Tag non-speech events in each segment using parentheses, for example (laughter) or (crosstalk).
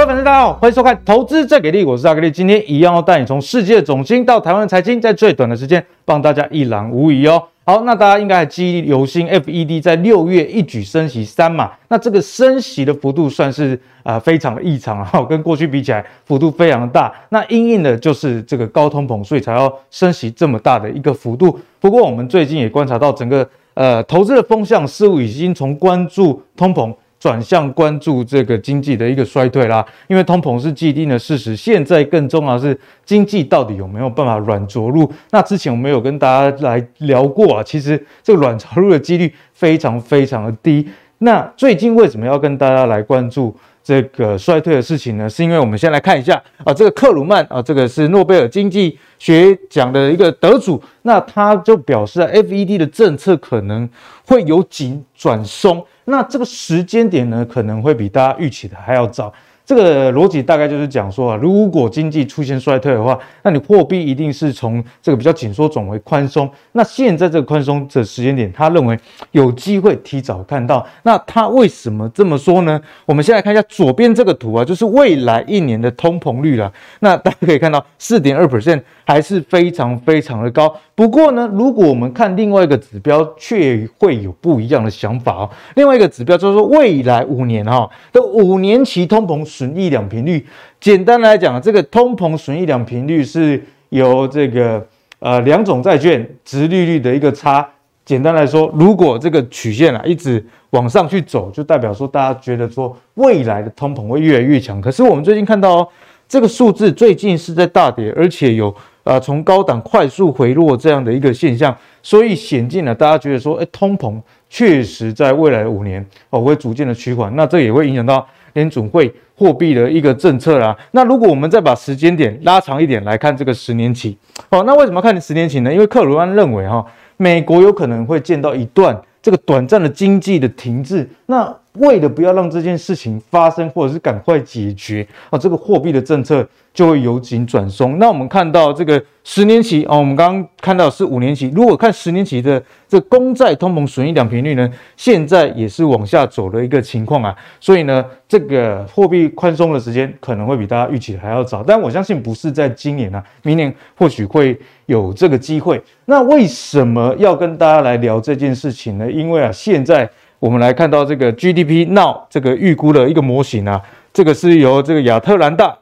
各位粉丝，大家好，欢迎收看《投资最给力》，我是阿格力。今天一样要带你从世界总经到台湾的财经，在最短的时间帮大家一览无遗哦。好，那大家应该还记忆犹新，FED 在六月一举升息三码，那这个升息的幅度算是啊、非常的异常哈，跟过去比起来幅度非常的大。那因应的就是这个高通膨，所以才要升息这么大的一个幅度。不过我们最近也观察到，整个呃投资的风向似乎已经从关注通膨。转向关注这个经济的一个衰退啦，因为通膨是既定的事实，现在更重要的是经济到底有没有办法软着陆。那之前我们有跟大家来聊过啊，其实这个软着陆的几率非常非常的低。那最近为什么要跟大家来关注这个衰退的事情呢？是因为我们先来看一下啊，这个克鲁曼啊，这个是诺贝尔经济学奖的一个得主，那他就表示啊，FED 的政策可能会由紧转松。那这个时间点呢，可能会比大家预期的还要早。这个逻辑大概就是讲说啊，如果经济出现衰退的话，那你货币一定是从这个比较紧缩转为宽松。那现在这个宽松的时间点，他认为有机会提早看到。那他为什么这么说呢？我们先来看一下左边这个图啊，就是未来一年的通膨率了。那大家可以看到，四点二 percent 还是非常非常的高。不过呢，如果我们看另外一个指标，却会有不一样的想法哦。另外一个指标就是说，未来五年哈的五年期通膨损益两频率，简单来讲，这个通膨损益两频率是由这个呃两种债券殖利率的一个差。简单来说，如果这个曲线啊一直往上去走，就代表说大家觉得说未来的通膨会越来越强。可是我们最近看到哦，这个数字最近是在大跌，而且有。啊，从高档快速回落这样的一个现象，所以显见了大家觉得说，哎，通膨确实在未来五年哦会逐渐的趋缓，那这也会影响到联准会货币的一个政策啦。那如果我们再把时间点拉长一点来看这个十年期，哦，那为什么看十年期呢？因为克鲁安认为哈，美国有可能会见到一段这个短暂的经济的停滞，那。为了不要让这件事情发生，或者是赶快解决啊，这个货币的政策就会由紧转松。那我们看到这个十年期啊，我们刚刚看到是五年期。如果看十年期的这个公债通膨损益两平率呢，现在也是往下走的一个情况啊。所以呢，这个货币宽松的时间可能会比大家预期的还要早。但我相信不是在今年啊，明年或许会有这个机会。那为什么要跟大家来聊这件事情呢？因为啊，现在。我们来看到这个 GDP Now 这个预估的一个模型啊，这个是由这个亚特兰大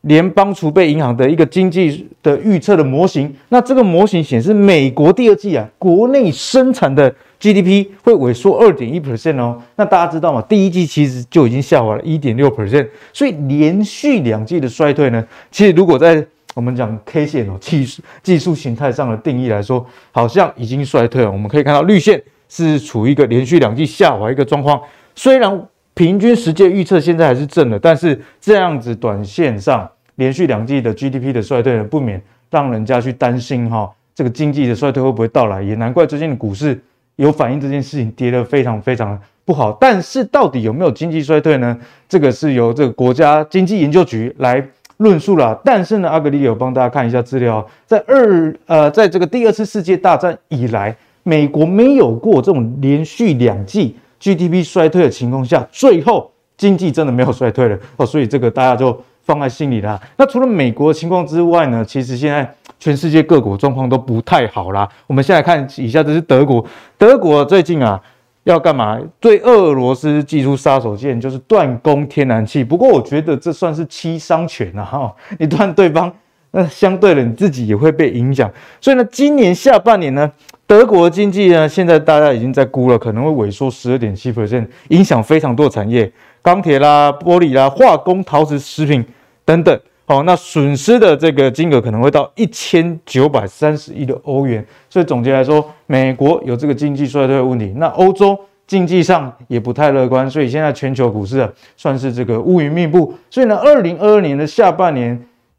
联邦储备银行的一个经济的预测的模型。那这个模型显示，美国第二季啊，国内生产的 GDP 会萎缩二点一 percent 哦。那大家知道吗？第一季其实就已经下滑了一点六 percent，所以连续两季的衰退呢，其实如果在我们讲 K 线哦，技术技术形态上的定义来说，好像已经衰退了。我们可以看到绿线。是处于一个连续两季下滑一个状况，虽然平均实际预测现在还是正的，但是这样子短线上连续两季的 GDP 的衰退呢，不免让人家去担心哈，这个经济的衰退会不会到来？也难怪最近的股市有反映这件事情，跌得非常非常不好。但是到底有没有经济衰退呢？这个是由这个国家经济研究局来论述了。但是呢，阿格里有帮大家看一下资料，在二呃，在这个第二次世界大战以来。美国没有过这种连续两季 GDP 衰退的情况下，最后经济真的没有衰退了哦，所以这个大家就放在心里啦。那除了美国情况之外呢，其实现在全世界各国状况都不太好啦。我们现在看以下，这是德国，德国最近啊要干嘛？对俄罗斯祭出杀手锏，就是断供天然气。不过我觉得这算是七伤拳啊，哈，你断对方，那相对的你自己也会被影响。所以呢，今年下半年呢。德国经济呢，现在大家已经在估了，可能会萎缩十二点七 percent，影响非常多的产业，钢铁啦、玻璃啦、化工、陶瓷、食品等等。好，那损失的这个金额可能会到一千九百三十亿的欧元。所以总结来说，美国有这个经济衰退的问题，那欧洲经济上也不太乐观，所以现在全球股市啊，算是这个乌云密布。所以呢，二零二二年的下半年。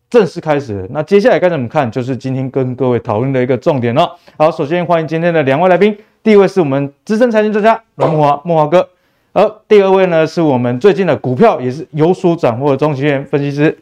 正式开始，那接下来该怎么看？就是今天跟各位讨论的一个重点了。好，首先欢迎今天的两位来宾，第一位是我们资深财经专家阮慕驊，慕驊哥，而第二位呢是我们最近的股票也是有所掌握的钟其源分析师。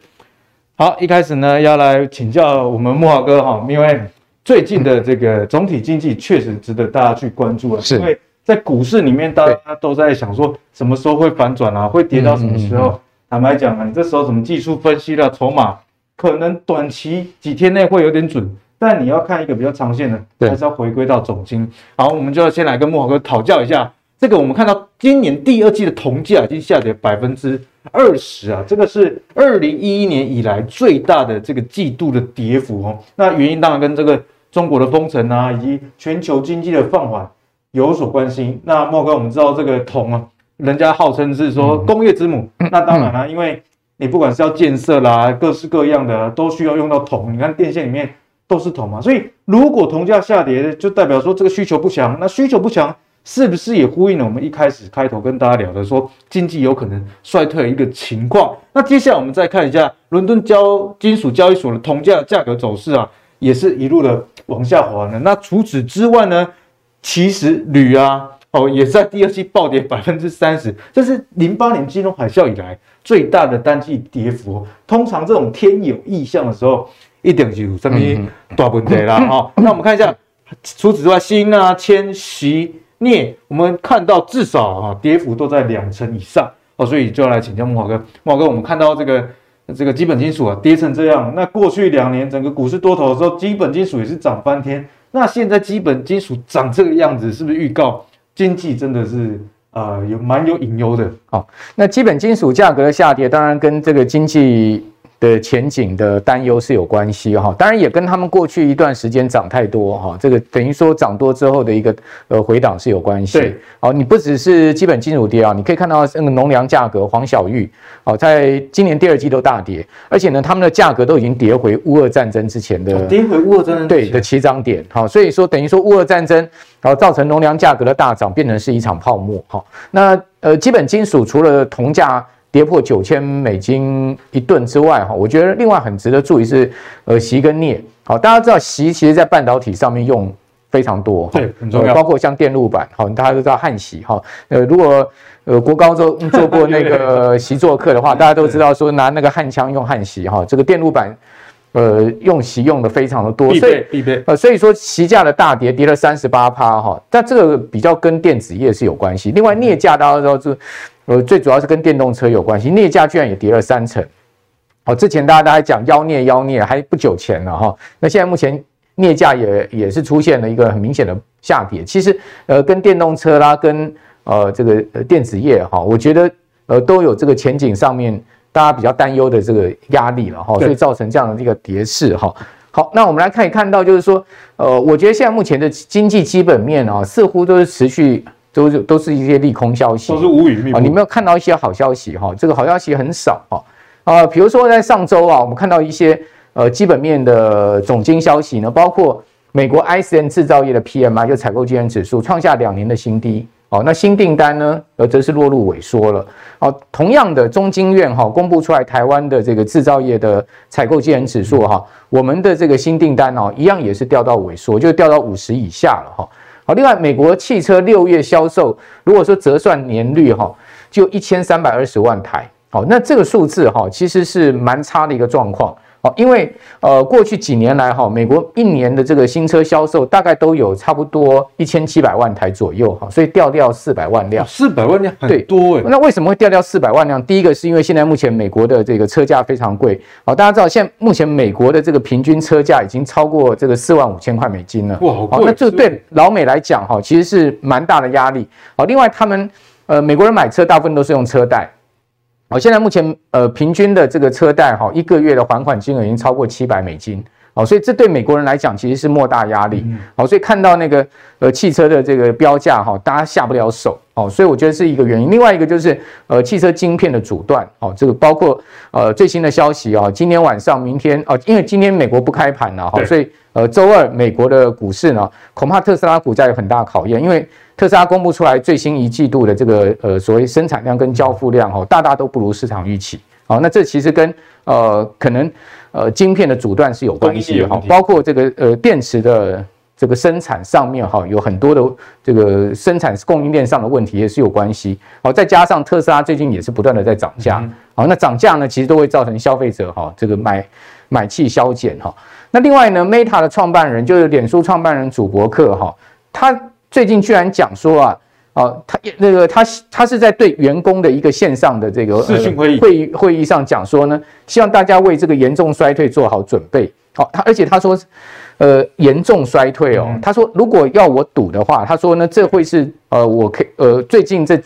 好，一开始呢要来请教我们慕驊哥哈，因为最近的这个总体经济确实值得大家去关注啊，是因为在股市里面大家都在想说什么时候会反转啊，会跌到什么时候？坦白讲啊，你这时候什么技术分析啦、筹码，可能短期几天内会有点准，但你要看一个比较长线的，还是要回归到总经。好，我们就要先来跟慕驊哥讨教一下。这个我们看到今年第二季的铜价已经下跌百分之二十啊，这个是二零一一年以来最大的这个季度的跌幅哦。那原因当然跟这个中国的封城啊，以及全球经济的放缓有所关系。那莫哥，我们知道这个铜啊，人家号称是说工业之母，那当然了、啊，(laughs) 因为你不管是要建设啦，各式各样的都需要用到铜。你看电线里面都是铜嘛，所以如果铜价下跌，就代表说这个需求不强。那需求不强。是不是也呼应了我们一开始开头跟大家聊的说经济有可能衰退一个情况？那接下来我们再看一下伦敦交金属交易所的铜价价格走势啊，也是一路的往下滑呢。那除此之外呢，其实铝啊哦也在第二季暴跌百分之三十，这是零八年金融海啸以来最大的单季跌幅。通常这种天有异象的时候，一定就有什么大问题啦哈。那我们看一下，除此之外，锌啊、铅、锡。镍，我们看到至少啊，跌幅都在两成以上哦，所以就要来请教木华哥。木华哥，我们看到这个这个基本金属啊跌成这样，那过去两年整个股市多头的时候，基本金属也是涨翻天。那现在基本金属涨这个样子，是不是预告经济真的是呃有蛮有隐忧的？好，那基本金属价格的下跌，当然跟这个经济。的前景的担忧是有关系哈，当然也跟他们过去一段时间涨太多哈，这个等于说涨多之后的一个呃回档是有关系。对，好，你不只是基本金属跌啊，你可以看到那个农粮价格黄小玉，哦，在今年第二季都大跌，而且呢，他们的价格都已经跌回乌俄战争之前的跌回乌俄战争对的起涨点，好，所以说等于说乌俄战争然后造成农粮价格的大涨，变成是一场泡沫哈。那呃，基本金属除了铜价。跌破九千美金一吨之外，哈，我觉得另外很值得注意是，呃，锡跟镍，好，大家知道锡其实在半导体上面用非常多，对，很重要，包括像电路板，好，大家都知道焊锡，哈，呃，如果呃国高中做过那个 (laughs) 锡作课的话，大家都知道说拿那个焊枪用焊锡，哈，这个电路板。呃，用席用的非常的多，所以必备呃，所以说席价的大跌，跌了三十八趴哈，但这个比较跟电子业是有关系。另外，镍价大家知道是，呃，最主要是跟电动车有关系，镍价居然也跌了三成。好，之前大家都还讲妖镍妖镍，还不久前了哈，那现在目前镍价也也是出现了一个很明显的下跌。其实呃，跟电动车啦，跟呃这个电子业哈，我觉得呃都有这个前景上面。大家比较担忧的这个压力了哈，所以造成这样的一个跌势哈。好，那我们来看一看到，就是说，呃，我觉得现在目前的经济基本面啊，似乎都是持续都是都是一些利空消息，都是乌云密布。你没有看到一些好消息哈？这个好消息很少哈。啊，比如说在上周啊，我们看到一些呃基本面的总经消息呢，包括美国 ISM 制造业的 PMI 就采购经理指数创下两年的新低。哦，那新订单呢，呃，则是落入萎缩了。哦，同样的，中经院哈公布出来台湾的这个制造业的采购经理指数哈，我们的这个新订单哦，一样也是掉到萎缩，就掉到五十以下了哈。好，另外，美国汽车六月销售，如果说折算年率哈，就一千三百二十万台。好，那这个数字哈，其实是蛮差的一个状况。好，因为呃，过去几年来哈，美国一年的这个新车销售大概都有差不多一千七百万台左右哈，所以掉掉四百万辆，四百万辆很多哎。那为什么会掉掉四百万辆？第一个是因为现在目前美国的这个车价非常贵。好，大家知道现在目前美国的这个平均车价已经超过这个四万五千块美金了。哇，好贵！那这对老美来讲哈，其实是蛮大的压力。好，另外他们呃，美国人买车大部分都是用车贷。好，现在目前呃平均的这个车贷哈，一个月的还款金额已经超过七百美金，好，所以这对美国人来讲其实是莫大压力，好，所以看到那个呃汽车的这个标价哈，大家下不了手，好，所以我觉得是一个原因。另外一个就是呃汽车晶片的阻断，好，这个包括呃最新的消息啊，今天晚上、明天哦，因为今天美国不开盘了哈，所以呃周二美国的股市呢，恐怕特斯拉股价有很大考验，因为。特斯拉公布出来最新一季度的这个呃所谓生产量跟交付量哈，大大都不如市场预期。好，那这其实跟呃可能呃晶片的阻断是有关系的哈，包括这个呃电池的这个生产上面哈，有很多的这个生产供应链上的问题也是有关系。好，再加上特斯拉最近也是不断的在涨价。好，那涨价呢，其实都会造成消费者哈这个买买气消减哈。那另外呢，Meta 的创办人就是脸书创办人祖伯克哈，他。最近居然讲说啊，哦，他那个他他是在对员工的一个线上的这个视讯会议会议会议上讲说呢，希望大家为这个严重衰退做好准备。好，他而且他说，呃，严重衰退哦，他说如果要我赌的话，他说呢，这会是呃，我可以呃，最近这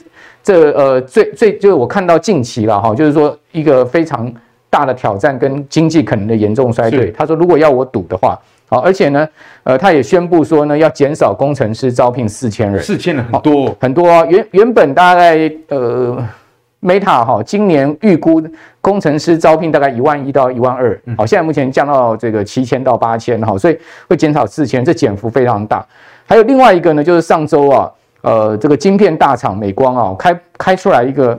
这呃最最就是我看到近期了哈，就是说一个非常大的挑战跟经济可能的严重衰退。他说如果要我赌的话。好，而且呢，呃，他也宣布说呢，要减少工程师招聘四千人，四千人很多、哦、很多啊。原原本大概呃，Meta 哈，今年预估工程师招聘大概一万一到一万二，好，现在目前降到这个七千到八千，哈，所以会减少四千，这减幅非常大。还有另外一个呢，就是上周啊，呃，这个晶片大厂美光啊，开开出来一个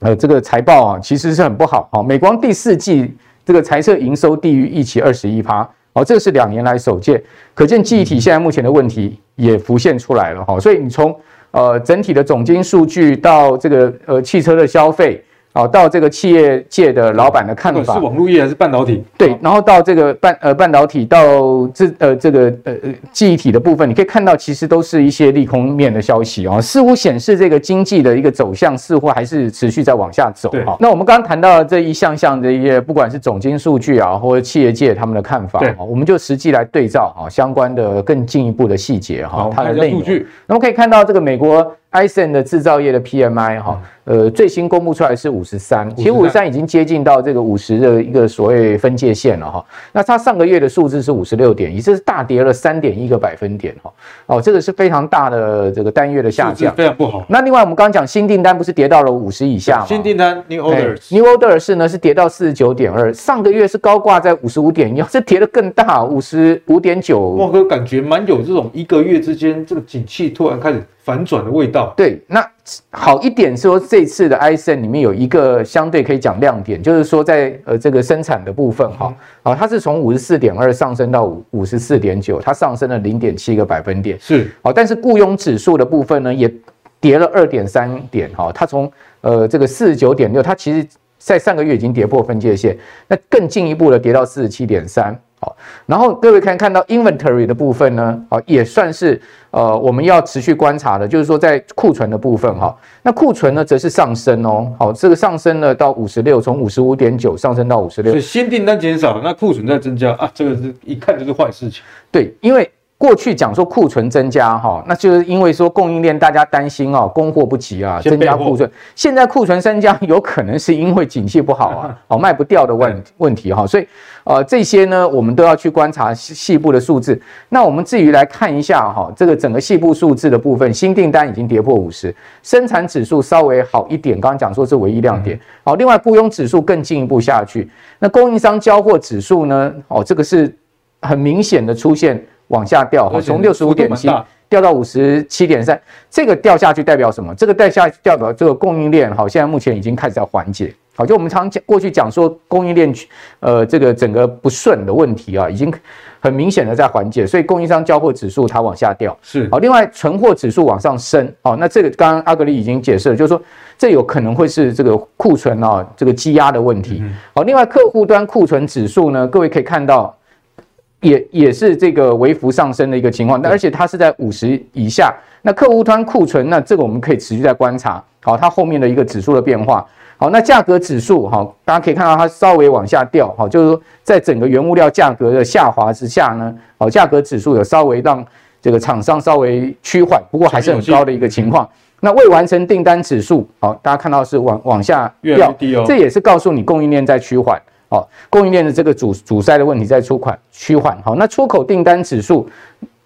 呃这个财报啊，其实是很不好。哦，美光第四季这个财测营收低于预期二十一趴。哦，这是两年来首届，可见记忆体现在目前的问题也浮现出来了哈，所以你从呃整体的总金数据到这个呃汽车的消费。好，到这个企业界的老板的看法，是网络业还是半导体？对，然后到这个半呃半导体到这呃这个呃呃记忆体的部分，你可以看到其实都是一些利空面的消息啊，似乎显示这个经济的一个走向似乎还是持续在往下走。哈，那我们刚刚谈到的这一项项的一些，不管是总经数据啊，或者企业界他们的看法，对，我们就实际来对照啊相关的更进一步的细节哈，它的内容。那么可以看到这个美国。ISM 的制造业的 PMI 哈，呃，最新公布出来是五十三，其实五十三已经接近到这个五十的一个所谓分界线了哈。那它上个月的数字是五十六点一，这是大跌了三点一个百分点哈。哦，这个是非常大的这个单月的下降，非常不好。那另外我们刚刚讲新订单不是跌到了五十以下吗？新订单 New Orders，New Orders 是呢是跌到四十九点二，上个月是高挂在五十五点一，这跌得更大，五十五点九。莫哥感觉蛮有这种一个月之间这个景气突然开始。反转的味道，对，那好一点说，这次的 i s n 里面有一个相对可以讲亮点，就是说在呃这个生产的部分哈，好，它是从五十四点二上升到五五十四点九，它上升了零点七个百分点，是，好，但是雇佣指数的部分呢，也跌了二点三点哈，它从呃这个四十九点六，它其实在上个月已经跌破分界线，那更进一步的跌到四十七点三。好，然后各位可以看到 inventory 的部分呢，啊，也算是呃我们要持续观察的，就是说在库存的部分哈，那库存呢则是上升哦，好，这个上升了到五十六，从五十五点九上升到五十六，所以新订单减少，那库存在增加啊，这个是一看就是坏事情。对，因为。过去讲说库存增加哈，那就是因为说供应链大家担心啊，供货不及啊，增加库存。现在库存增加有可能是因为景气不好啊，(laughs) 哦卖不掉的问问题哈，所以呃这些呢我们都要去观察细部的数字。那我们至于来看一下哈，这个整个细部数字的部分，新订单已经跌破五十，生产指数稍微好一点，刚刚讲说是唯一亮点。好，另外雇佣指数更进一步下去，那供应商交货指数呢？哦，这个是很明显的出现。往下掉哈，从六十五点七掉到五十七点三，这个掉下去代表什么？这个掉下去代表这个供应链哈，现在目前已经开始在缓解。好，就我们常讲过去讲说供应链呃这个整个不顺的问题啊，已经很明显的在缓解，所以供应商交货指数它往下掉是好，另外存货指数往上升哦，那这个刚刚阿格力已经解释了，就是说这有可能会是这个库存啊这个积压的问题。好，另外客户端库存指数呢，各位可以看到。也也是这个微幅上升的一个情况，但而且它是在五十以下。那客户端库存，那这个我们可以持续在观察。好，它后面的一个指数的变化。好，那价格指数，哈，大家可以看到它稍微往下掉。好，就是说在整个原物料价格的下滑之下呢，好，价格指数有稍微让这个厂商稍微趋缓，不过还是很高的一个情况。那未完成订单指数，好，大家看到是往往下掉，这也是告诉你供应链在趋缓。好，供应链的这个阻阻塞的问题在出款趋缓。好，那出口订单指数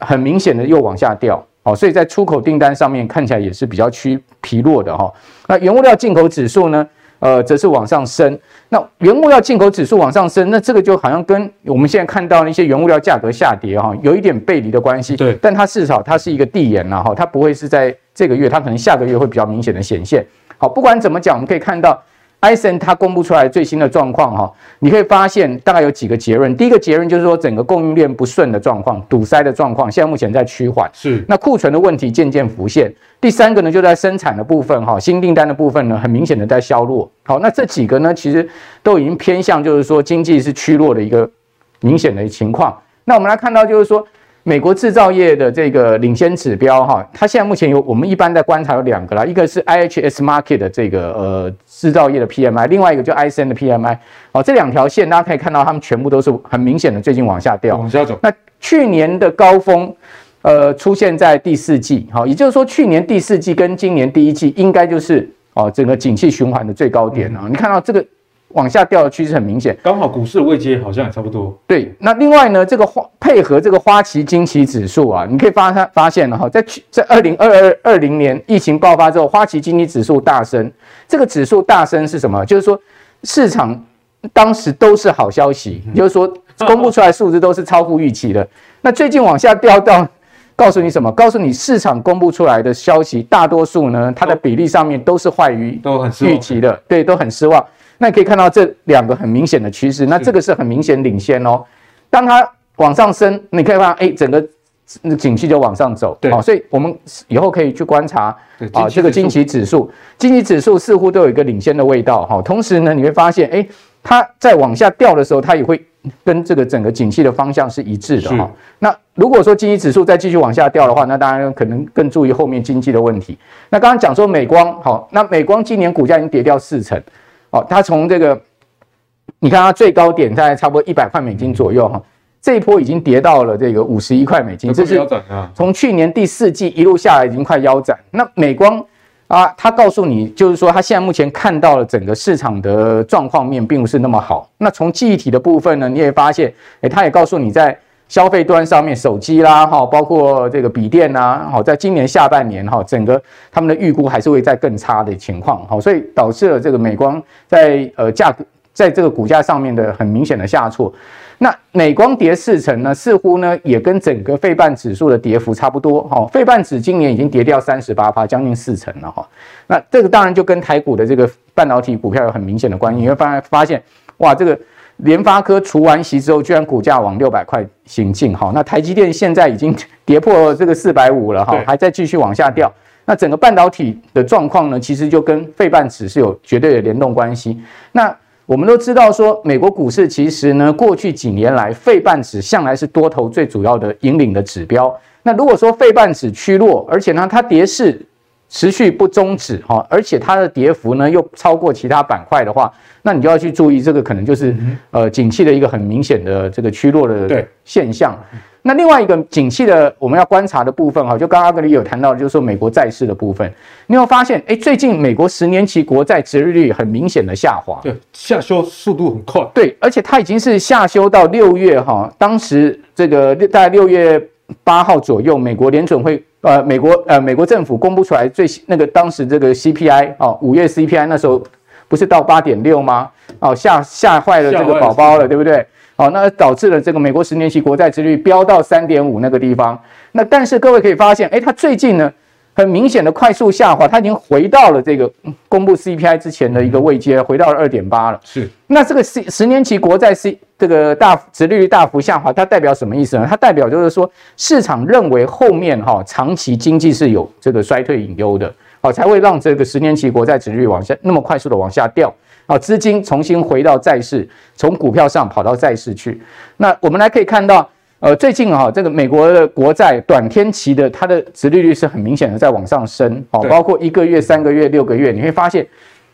很明显的又往下掉。好，所以在出口订单上面看起来也是比较趋疲弱的哈。那原物料进口指数呢，呃，则是往上升。那原物料进口指数往上升，那这个就好像跟我们现在看到那些原物料价格下跌哈，有一点背离的关系。对，但它至少它是一个递延了哈，它不会是在这个月，它可能下个月会比较明显的显现。好，不管怎么讲，我们可以看到。ISM 它公布出来最新的状况哈，你可以发现大概有几个结论。第一个结论就是说，整个供应链不顺的状况、堵塞的状况，现在目前在趋缓。是。那库存的问题渐渐浮现。第三个呢，就在生产的部分哈，新订单的部分呢，很明显的在削弱。好，那这几个呢，其实都已经偏向就是说经济是趋弱的一个明显的情况。那我们来看到就是说，美国制造业的这个领先指标哈，它现在目前有我们一般在观察有两个啦，一个是 IHS Market 的这个呃制造业的 PMI，另外一个就 ISM 的 PMI。哦，这两条线大家可以看到，它们全部都是很明显的最近往下掉，往下走。那去年的高峰，呃，出现在第四季，好，也就是说去年第四季跟今年第一季应该就是哦整个景气循环的最高点啊。你看到这个。往下掉的趋势很明显，刚好股市的位阶好像也差不多。对，那另外呢，这个花配合这个花旗惊奇指数啊，你可以发发发现了哈，在去在二零二二二零年疫情爆发之后，花旗惊奇指数大升。这个指数大升是什么？就是说市场当时都是好消息，嗯、就是说公布出来数字都是超乎预期的。那最近往下掉到，告诉你什么？告诉你市场公布出来的消息，大多数呢，它的比例上面都是坏于预期的，对，都很失望。那你可以看到这两个很明显的趋势，那这个是很明显领先哦。当它往上升，你可以看到，哎，整个景气就往上走。对，所以我们以后可以去观察啊，这个经济指数，经济指数似乎都有一个领先的味道哈。同时呢，你会发现，哎，它在往下掉的时候，它也会跟这个整个景气的方向是一致的哈。那如果说经济指数再继续往下掉的话，那当然可能更注意后面经济的问题。那刚刚讲说美光，好，那美光今年股价已经跌掉四成。哦，它从这个，你看它最高点在差不多一百块美金左右哈，这一波已经跌到了这个五十一块美金，这是从去年第四季一路下来已经快腰斩。那美光啊，它告诉你就是说，它现在目前看到了整个市场的状况面并不是那么好。那从记忆体的部分呢，你也发现，诶，它也告诉你在。消费端上面，手机啦，哈，包括这个笔电呐，好，在今年下半年，哈，整个他们的预估还是会在更差的情况，好，所以导致了这个美光在呃价格在这个股价上面的很明显的下挫。那美光跌四成呢，似乎呢也跟整个费半指数的跌幅差不多，哈，费半指今年已经跌掉三十八趴，将近四成了，哈。那这个当然就跟台股的这个半导体股票有很明显的关系，你会发发现，哇，这个。联发科除完息之后，居然股价往六百块行进，哈，那台积电现在已经跌破这个四百五了，哈，还在继续往下掉。那整个半导体的状况呢，其实就跟费半指是有绝对的联动关系。那我们都知道说，美国股市其实呢，过去几年来费半指向来是多头最主要的引领的指标。那如果说费半指趋弱，而且呢，它跌势持续不终止，哈，而且它的跌幅呢又超过其他板块的话。那你就要去注意，这个可能就是呃，景气的一个很明显的这个趋弱的现象。那另外一个景气的我们要观察的部分哈，就刚刚阿格里有谈到，就是说美国债市的部分，你有发现，哎，最近美国十年期国债殖利率很明显的下滑，对，下修速度很快，对，而且它已经是下修到六月哈，当时这个大概六月八号左右，美国联准会呃，美国呃，美国政府公布出来最那个当时这个 CPI 哦，五月 CPI 那时候。不是到八点六吗？哦，吓吓坏了这个宝宝了，对不对？哦，那导致了这个美国十年期国债之率飙到三点五那个地方。那但是各位可以发现，哎，它最近呢，很明显的快速下滑，它已经回到了这个公布 CPI 之前的一个位阶，回到了二点八了。是。那这个十十年期国债 C 这个大殖利率大幅下滑，它代表什么意思呢？它代表就是说，市场认为后面哈长期经济是有这个衰退隐忧的。好，才会让这个十年期国债殖利率往下那么快速的往下掉。啊，资金重新回到债市，从股票上跑到债市去。那我们来可以看到，呃，最近啊，这个美国的国债短天期的它的殖利率是很明显的在往上升。哦，包括一个月、三个月、六个月，你会发现，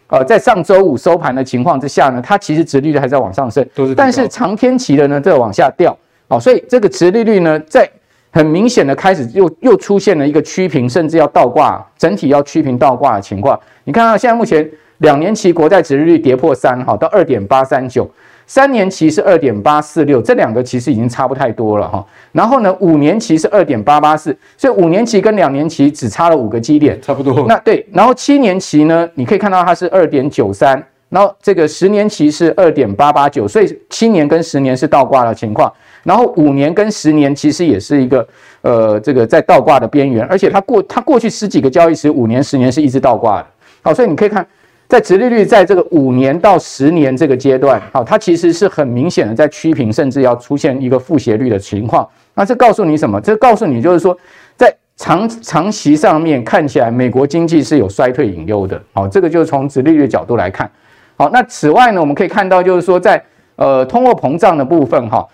呃，在上周五收盘的情况之下呢，它其实殖利率还在往上升，但是长天期的呢，在往下掉。哦，所以这个殖利率呢，在很明显的开始又又出现了一个趋平，甚至要倒挂，整体要趋平倒挂的情况。你看到现在目前两年期国债殖利率跌破三，哈，到二点八三九，三年期是二点八四六，这两个其实已经差不太多了哈。然后呢，五年期是二点八八四，所以五年期跟两年期只差了五个基点，差不多。那对，然后七年期呢，你可以看到它是二点九三，然后这个十年期是二点八八九，所以七年跟十年是倒挂的情况。然后五年跟十年其实也是一个，呃，这个在倒挂的边缘，而且它过它过去十几个交易时，五年、十年是一直倒挂的。好，所以你可以看，在殖利率在这个五年到十年这个阶段，好，它其实是很明显的在趋平，甚至要出现一个负斜率的情况。那这告诉你什么？这告诉你就是说，在长长期上面看起来，美国经济是有衰退隐忧的。好，这个就是从殖利率角度来看。好，那此外呢，我们可以看到就是说，在呃通货膨胀的部分，哈。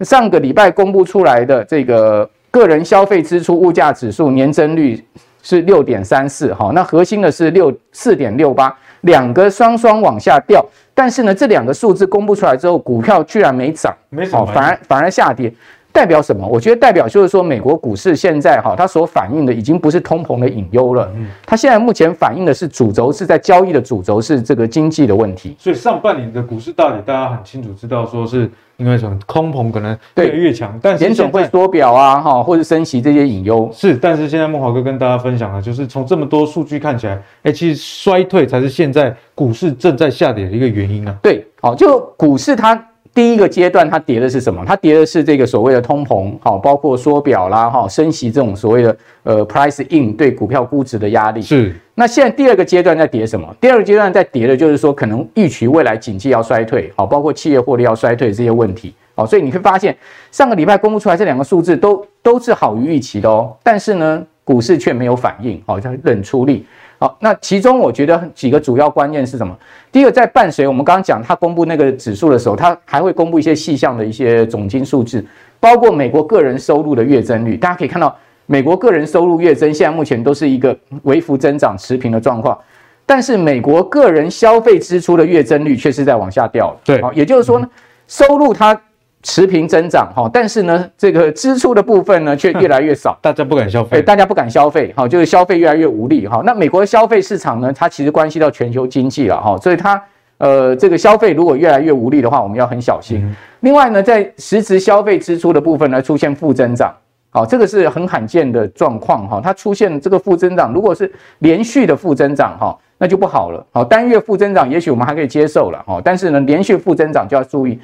上个礼拜公布出来的这个个人消费支出物价指数年增率是六点三四，哈，那核心的是六四点六八，两个双双往下掉。但是呢，这两个数字公布出来之后，股票居然没涨，没涨，反而反而下跌。代表什么？我觉得代表就是说，美国股市现在哈，它所反映的已经不是通膨的隐忧了。嗯，它现在目前反映的是主轴是在交易的主轴是这个经济的问题。所以上半年的股市大跌，大家很清楚知道说是因为什么？通膨可能越来越强，但是联准会缩表啊，哈，或者升息这些隐忧是。但是现在孟华哥跟大家分享的，就是从这么多数据看起来，哎、欸，其实衰退才是现在股市正在下跌的一个原因啊。对，好，就股市它。第一个阶段，它跌的是什么？它跌的是这个所谓的通膨，好，包括缩表啦，哈，升息这种所谓的呃 price in 对股票估值的压力。是。那现在第二个阶段在跌什么？第二个阶段在跌的就是说，可能预期未来经济要衰退，好，包括企业获利要衰退这些问题，好，所以你会发现上个礼拜公布出来这两个数字都都是好于预期的哦，但是呢，股市却没有反应，好，像冷处理。好，那其中我觉得几个主要观念是什么？第一个，在伴随我们刚刚讲它公布那个指数的时候，它还会公布一些细项的一些总金数字，包括美国个人收入的月增率。大家可以看到，美国个人收入月增现在目前都是一个微幅增长持平的状况，但是美国个人消费支出的月增率却是在往下掉。对，好，也就是说呢，收入它。持平增长哈，但是呢，这个支出的部分呢却越来越少，(laughs) 大家不敢消费，对，大家不敢消费，哈，就是消费越来越无力哈。那美国的消费市场呢，它其实关系到全球经济了哈，所以它呃这个消费如果越来越无力的话，我们要很小心。嗯、另外呢，在实质消费支出的部分呢出现负增长，好，这个是很罕见的状况哈，它出现这个负增长，如果是连续的负增长哈，那就不好了。好，单月负增长也许我们还可以接受了哈，但是呢，连续负增长就要注意。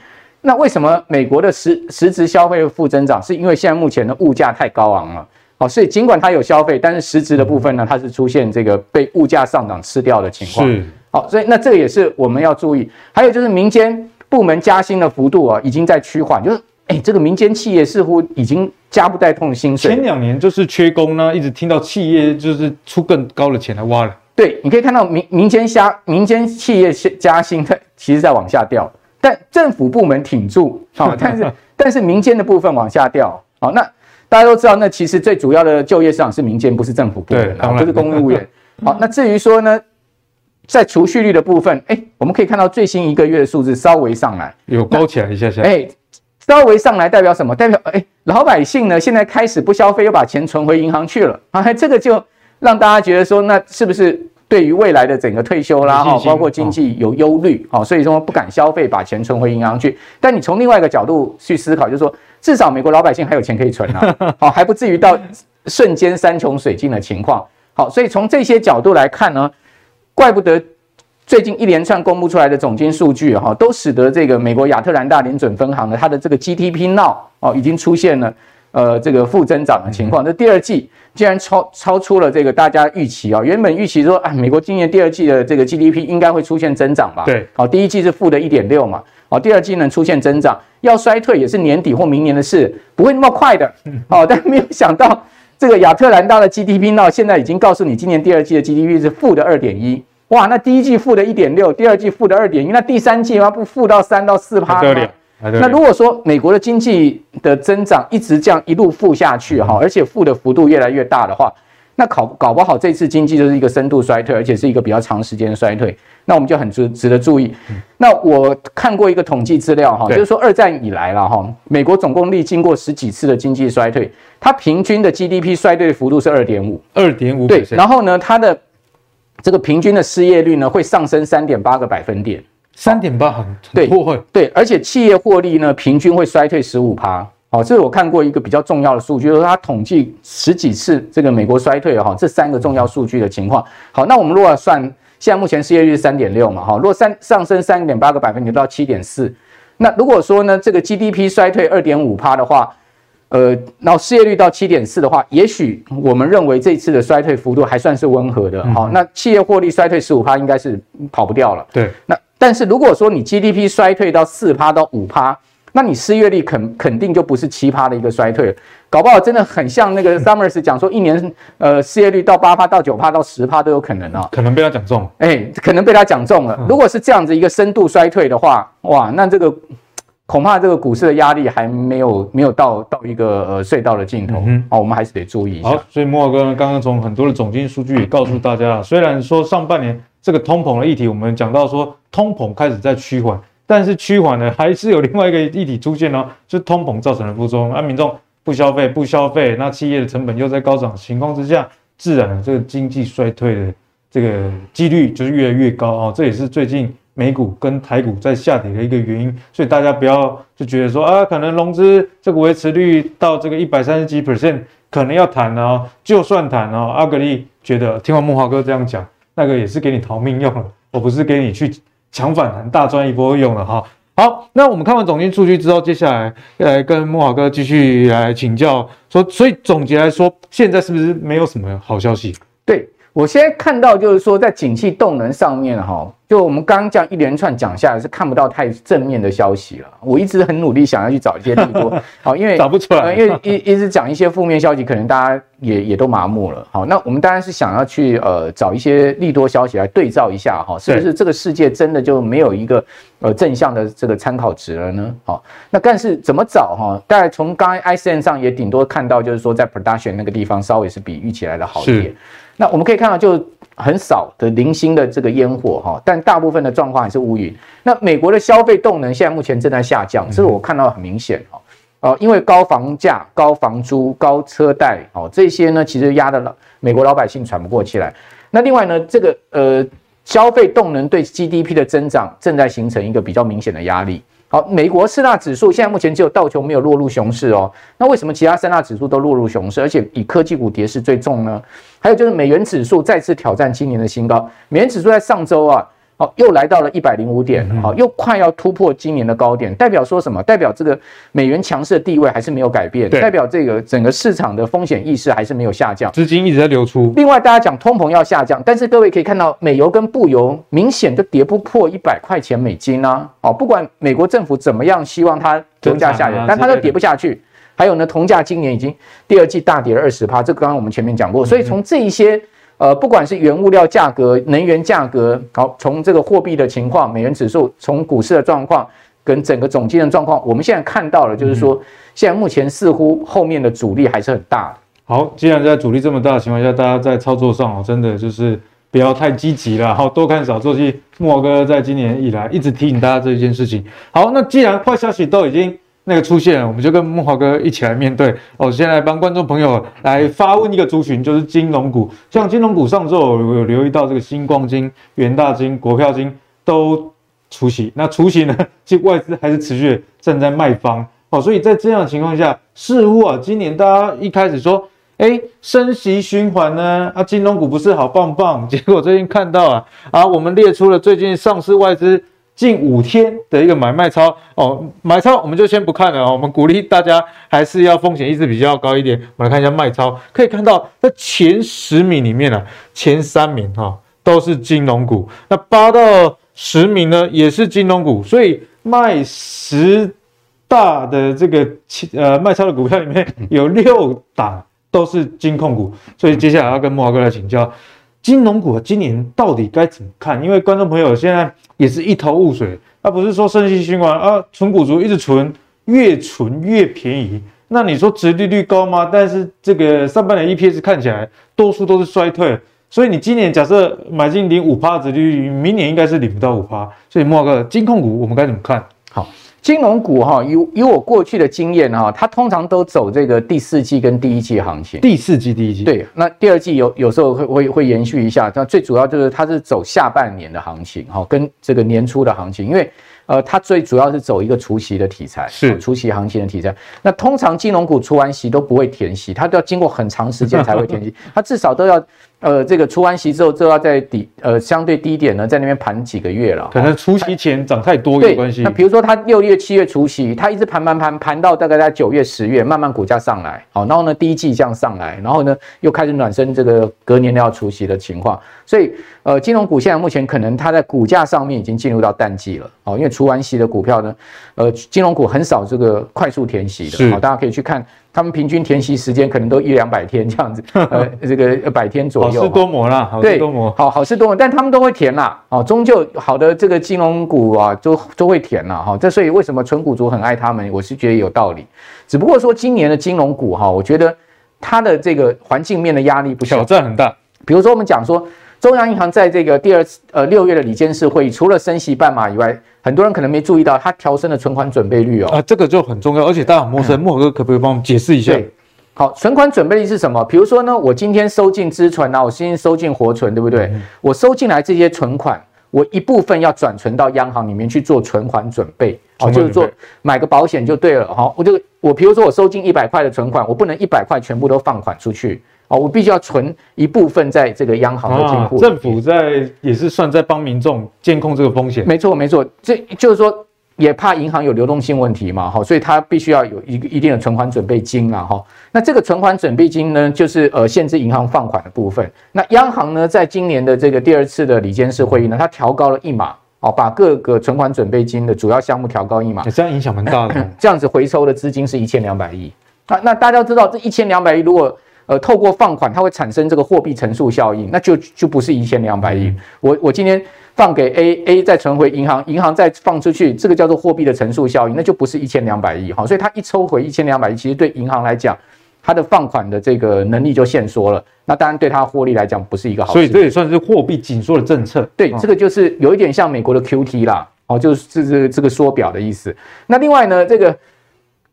那为什么美国的实实质消费负增长？是因为现在目前的物价太高昂了，好，所以尽管它有消费，但是实质的部分呢，它是出现这个被物价上涨吃掉的情况。是，好，所以那这个也是我们要注意。还有就是民间部门加薪的幅度啊，已经在趋缓，就是哎，这个民间企业似乎已经加不带痛的薪水。前两年就是缺工呢，一直听到企业就是出更高的钱来挖了。对，你可以看到民民间加民间企业加薪，它其实在往下掉。但政府部门挺住，好，(laughs) 但是但是民间的部分往下掉，好，那大家都知道，那其实最主要的就业市场是民间，不是政府部门，啊，不是公务员。好，(laughs) 那至于说呢，在储蓄率的部分，哎，我们可以看到最新一个月的数字稍微上来，有高起来一下下，哎，稍微上来代表什么？代表哎，老百姓呢现在开始不消费，又把钱存回银行去了，啊，这个就让大家觉得说，那是不是？对于未来的整个退休啦，哈，包括经济有忧虑，哦，所以说不敢消费，把钱存回银行去。但你从另外一个角度去思考，就是说，至少美国老百姓还有钱可以存啊，好，(laughs) 还不至于到瞬间山穷水尽的情况。好，所以从这些角度来看呢，怪不得最近一连串公布出来的总金数据，哈，都使得这个美国亚特兰大联准分行的它的这个 GDP now 哦，已经出现了。呃，这个负增长的情况，这第二季竟然超超出了这个大家预期啊、哦！原本预期说，啊，美国今年第二季的这个 GDP 应该会出现增长吧？对，好，第一季是负的一点六嘛，好，第二季能出现增长，要衰退也是年底或明年的事，不会那么快的。好，但没有想到这个亚特兰大的 GDP 呢现在已经告诉你，今年第二季的 GDP 是负的二点一，哇，那第一季负的一点六，第二季负的二点一，那第三季要不负到三到四趴吗？那如果说美国的经济的增长一直这样一路负下去哈，而且负的幅度越来越大的话，那搞搞不好这次经济就是一个深度衰退，而且是一个比较长时间的衰退，那我们就很值值得注意。那我看过一个统计资料哈，就是说二战以来了哈，美国总共历经过十几次的经济衰退，它平均的 GDP 衰退幅度是二点五，二点五对，然后呢，它的这个平均的失业率呢会上升三点八个百分点。三点八很对，对，而且企业获利呢，平均会衰退十五趴。好，这是我看过一个比较重要的数据，就是它统计十几次这个美国衰退哈，这三个重要数据的情况。好，那我们如果算，现在目前失业率是三点六嘛，哈，如果三上升三点八个百分点到七点四，那如果说呢，这个 GDP 衰退二点五趴的话，呃，然后失业率到七点四的话，也许我们认为这次的衰退幅度还算是温和的。好，那企业获利衰退十五趴应该是跑不掉了。对，那。但是如果说你 GDP 衰退到四趴到五趴，那你失业率肯肯定就不是七趴的一个衰退了，搞不好真的很像那个 (laughs) Summers 讲说，一年呃失业率到八趴到九趴到十趴都有可能啊，可能被他讲中，哎，可能被他讲中了。如果是这样子一个深度衰退的话，哇，那这个恐怕这个股市的压力还没有没有到到一个呃隧道的尽头，嗯，好，我们还是得注意一下。好，所以慕驊哥呢，刚刚从很多的总经数据也告诉大家，虽然说上半年这个通膨的议题，我们讲到说通膨开始在趋缓，但是趋缓呢，还是有另外一个议题出现哦，就 (laughs) 是通膨造成的副作用，那民众不消费不消费，那企业的成本又在高涨情况之下，自然这个经济衰退的这个几率就是越来越高哦，这也是最近。美股跟台股在下跌的一个原因，所以大家不要就觉得说啊，可能融资这个维持率到这个一百三十几 percent，可能要谈哦。就算谈哦，阿格力觉得听完木华哥这样讲，那个也是给你逃命用了，我不是给你去抢反弹大赚一波用了哈。好，那我们看完总经数据之后，接下来来跟木华哥继续来请教说，所以总结来说，现在是不是没有什么好消息？对。我现在看到就是说，在景气动能上面哈，就我们刚刚这样一连串讲下来，是看不到太正面的消息了。我一直很努力想要去找一些利多，(laughs) 好，因为找不出来，因为一一直讲一些负面消息，可能大家也也都麻木了。好，那我们当然是想要去呃找一些利多消息来对照一下哈，是不是这个世界真的就没有一个呃正向的这个参考值了呢？好，那但是怎么找哈？大概从刚才 ISN 上也顶多看到就是说在 production 那个地方稍微是比预期来的好一点。那我们可以看到，就很少的零星的这个烟火哈，但大部分的状况还是乌云。那美国的消费动能现在目前正在下降，这是我看到很明显哈。呃，因为高房价、高房租、高车贷哦，这些呢其实压得老美国老百姓喘不过气来。那另外呢，这个呃消费动能对 GDP 的增长正在形成一个比较明显的压力。好，美国四大指数现在目前只有道琼没有落入熊市哦。那为什么其他三大指数都落入熊市，而且以科技股跌势最重呢？还有就是美元指数再次挑战今年的新高，美元指数在上周啊。好，又来到了一百零五点，好，又快要突破今年的高点，代表说什么？代表这个美元强势的地位还是没有改变，代表这个整个市场的风险意识还是没有下降，资金一直在流出。另外，大家讲通膨要下降，但是各位可以看到，美油跟布油明显都跌不破一百块钱美金啊！哦，不管美国政府怎么样希望它油价下降，但它都跌不下去。还有呢，铜价今年已经第二季大跌了二十趴，这个刚刚我们前面讲过，所以从这一些。呃，不管是原物料价格、能源价格，好，从这个货币的情况、美元指数，从股市的状况跟整个总经的状况，我们现在看到了，就是说，现在目前似乎后面的阻力还是很大的。好，既然在阻力这么大的情况下，大家在操作上哦，真的就是不要太积极了，好，多看少做。其实慕驊哥在今年以来一直提醒大家这件事情。好，那既然坏消息都已经。那个出现，我们就跟慕驊哥一起来面对。我先来帮观众朋友来发问一个族群，就是金融股。像金融股上周有有留意到这个新光金、元大金、国票金都除息。那除息呢，其实外资还是持续站在卖方。哦，所以在这样的情况下，似乎啊，今年大家一开始说，哎，升息循环呢，啊，金融股不是好棒棒。结果最近看到啊，啊，我们列出了最近上市外资。近五天的一个买卖超哦，买超我们就先不看了哦，我们鼓励大家还是要风险意识比较高一点。我们来看一下卖超，可以看到在前十名里面呢，前三名哈都是金融股，那八到十名呢也是金融股，所以卖十大的这个呃卖超的股票里面有六档都是金控股，所以接下来要跟木华哥来请教。金融股今年到底该怎么看？因为观众朋友现在也是一头雾水，他不是说升息循环啊，存股族一直存，越存越便宜。那你说殖利率高吗？但是这个上半年 EPS 看起来多数都是衰退，所以你今年假设买进领五趴殖利率，明年应该是领不到五趴。所以莫哥，金控股我们该怎么看？好。金融股哈，以以我过去的经验哈，它通常都走这个第四季跟第一季行情。第四季、第一季。对，那第二季有有时候会会会延续一下，但最主要就是它是走下半年的行情哈，跟这个年初的行情，因为呃，它最主要是走一个除息的题材，是除息行情的题材。那通常金融股除完息都不会填息，它都要经过很长时间才会填息，(laughs) 它至少都要。呃，这个除完息之后，就要在底呃相对低点呢，在那边盘几个月了。可能除息前涨太多有关系。那比如说它六月、七月除息，它一直盘盘盘盘到大概在九月、十月，慢慢股价上来，好，然后呢第一季这样上来，然后呢又开始暖身，这个隔年要除息的情况。所以呃，金融股现在目前可能它在股价上面已经进入到淡季了，哦，因为除完息的股票呢，呃，金融股很少这个快速填息的，好，大家可以去看。他们平均填息时间可能都一两百天这样子，(laughs) 呃，这个百天左右。有。好事多磨啦，好事多磨。好，好事多磨，但他们都会填啦。哦，终究好的这个金融股啊，都都会填啦。哈。这所以为什么纯股族很爱他们？我是觉得有道理。只不过说今年的金融股哈，我觉得它的这个环境面的压力不小，挑战很大。比如说我们讲说。中央银行在这个第二次呃六月的里监事会议，除了升息半码以外，很多人可能没注意到，它调升了存款准备率哦。啊，这个就很重要，而且大家很陌生，慕驊哥可不可以帮我们解释一下？对，好，存款准备率是什么？比如说呢，我今天收进资存啊，我今天收进活存，对不对？嗯、我收进来这些存款，我一部分要转存到央行里面去做存款准备，好，就是做买个保险就对了。好，我就我比如说我收进一百块的存款，我不能一百块全部都放款出去。哦，我必须要存一部分在这个央行的金库，政府在也是算在帮民众监控这个风险。没错，没错，这就是说也怕银行有流动性问题嘛，哈，所以它必须要有一个一定的存款准备金啊，哈。那这个存款准备金呢，就是呃限制银行放款的部分。那央行呢，在今年的这个第二次的里监事会议呢，它调高了一码，哦，把各个存款准备金的主要项目调高一码，这样影响蛮大的。(coughs) 这样子回收的资金是一千两百亿。那那大家知道这一千两百亿如果呃，透过放款，它会产生这个货币乘数效应，那就就不是一千两百亿。我我今天放给 A，A 再存回银行，银行再放出去，这个叫做货币的乘数效应，那就不是一千两百亿。好，所以它一抽回一千两百亿，其实对银行来讲，它的放款的这个能力就限缩了。那当然对它获利来讲，不是一个好事。所以这也算是货币紧缩的政策。对，这个就是有一点像美国的 QT 啦，哦，就是这这这个缩表的意思。那另外呢，这个。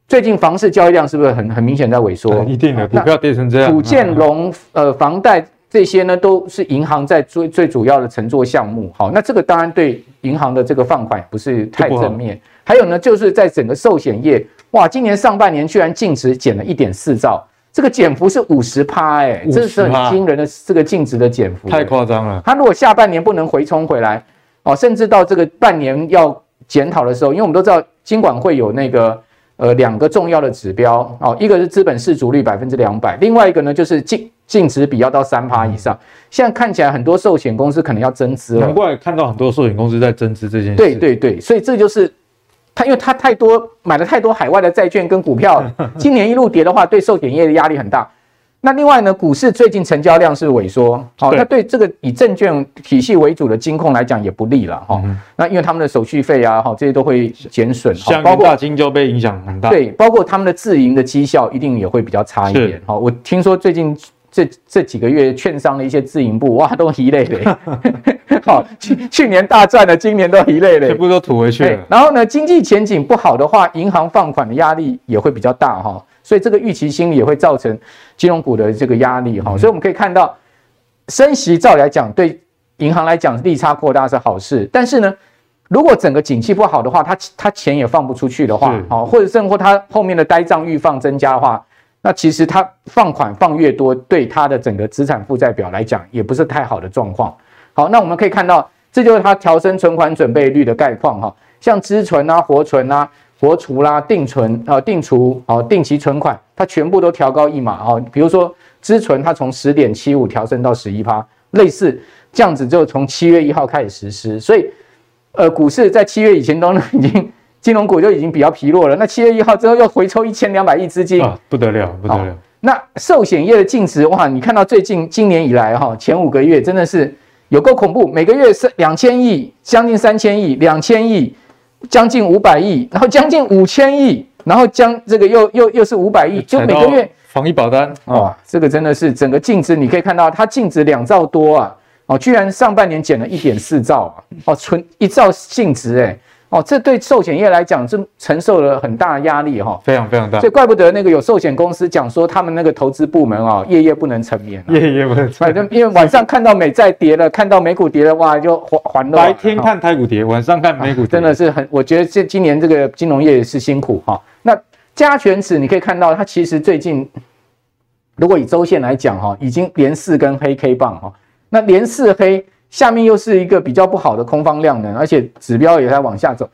最近房市交易量是不是很很明显在萎缩？一定的，股票跌成这样。土建龙呃房贷这些呢，都是银行在最最主要的乘坐项目。好，那这个当然对银行的这个放款不是太正面。还有呢，就是在整个寿险业，哇，今年上半年居然净值减了一点四兆，这个减幅是五十趴，哎，这是很惊人的这个净值的减幅，太夸张了。它如果下半年不能回冲回来，哦，甚至到这个半年要检讨的时候，因为我们都知道金管会有那个。呃，两个重要的指标哦，一个是资本市足率百分之两百，另外一个呢就是净净值比要到三趴以上。现在看起来很多寿险公司可能要增资了，难怪看到很多寿险公司在增资这件事。对对对，所以这就是他，因为他太多买了太多海外的债券跟股票，(laughs) 今年一路跌的话，对寿险业的压力很大。那另外呢，股市最近成交量是萎缩，好，那对这个以证券体系为主的金控来讲也不利了哈。那因为他们的手续费啊，哈，这些都会减损，像包括金就被影响很大。对，包括他们的自营的绩效一定也会比较差一点。哈，我听说最近这这几个月券商的一些自营部哇，都一累累。(laughs) 好，去去年大赚了，今年都一累累，全部都吐回去了。然后呢，经济前景不好的话，银行放款的压力也会比较大哈。所以这个预期心理也会造成金融股的这个压力哈，所以我们可以看到，升息照理来讲对银行来讲利差扩大是好事，但是呢，如果整个景气不好的话，它它钱也放不出去的话，好，或者甚或它后面的呆账预放增加的话，那其实它放款放越多，对它的整个资产负债表来讲也不是太好的状况。好，那我们可以看到，这就是它调升存款准备率的概况哈，像支存啊、活存啊。活储啦、定存啊、定储啊、定期存款，它全部都调高一码啊。比如说，支存它从十点七五调升到十一趴，类似这样子就从七月一号开始实施。所以，呃，股市在七月以前都已经金融股就已经比较疲弱了。那七月一号之后又回抽一千两百亿资金，啊，不得了，不得了。那寿险业的净值哇，你看到最近今年以来哈，前五个月真的是有够恐怖，每个月是两千亿，将近三千亿，两千亿。将近五百亿，然后将近五千亿，然后将这个又又又是五百亿，就每个月防疫保单啊，这个真的是整个净值，你可以看到它净值两兆多啊，哦，居然上半年减了一点四兆啊，哦，存一兆净值诶。哦，这对寿险业来讲，是承受了很大的压力哈，非常非常大，所以怪不得那个有寿险公司讲说，他们那个投资部门啊，夜夜不能成眠，夜夜不能成眠，因为晚上看到美债跌了，看到美股跌了，哇，就还还了。白天看台股跌，晚上看美股跌，真的是很，我觉得这今年这个金融业也是辛苦哈。那加权指你可以看到，它其实最近如果以周线来讲哈，已经连四根黑 K 棒哈，那连四黑。下面又是一个比较不好的空方量能，而且指标也在往下走。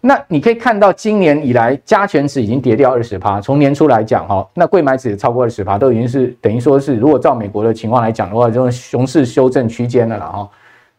那你可以看到，今年以来加权值已经跌掉二十趴。从年初来讲，哈，那贵买指也超过二十趴，都已经是等于说是，如果照美国的情况来讲的话，这种熊市修正区间了了哈。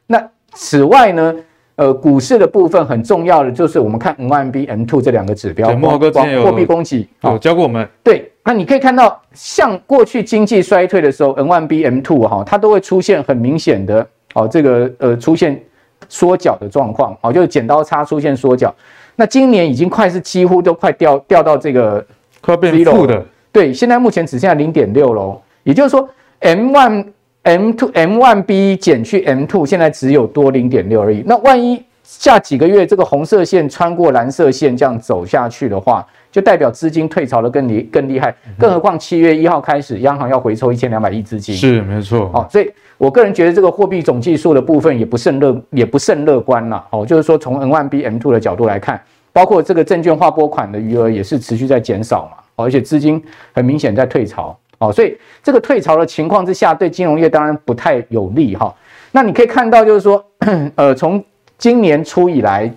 那此外呢，呃，股市的部分很重要的就是我们看 M1 B M2 这两个指标，慕驊哥之前有货币供给有教过我们。对，那你可以看到，像过去经济衰退的时候，M1B、M2 哈，它都会出现很明显的哦，这个呃出现缩脚的状况，哦，就是剪刀差出现缩脚。那今年已经快是几乎都快掉掉到这个快变负的，对，现在目前只剩下零点六喽。也就是说，M one、M two、M one B 减去 M two，现在只有多零点六而已。那万一下几个月这个红色线穿过蓝色线这样走下去的话，就代表资金退潮的更厉更厉害。更何况七月一号开始，央行要回抽一千两百亿资金，是没错。哦，所以我个人觉得这个货币总计数的部分也不甚乐，也不甚乐观了。哦，就是说从 M1B、M two 的角度来看，包括这个证券划拨款的余额也是持续在减少嘛。哦，而且资金很明显在退潮。哦，所以这个退潮的情况之下，对金融业当然不太有利哈。那你可以看到，就是说，(clears throat) 呃，从今年初以来，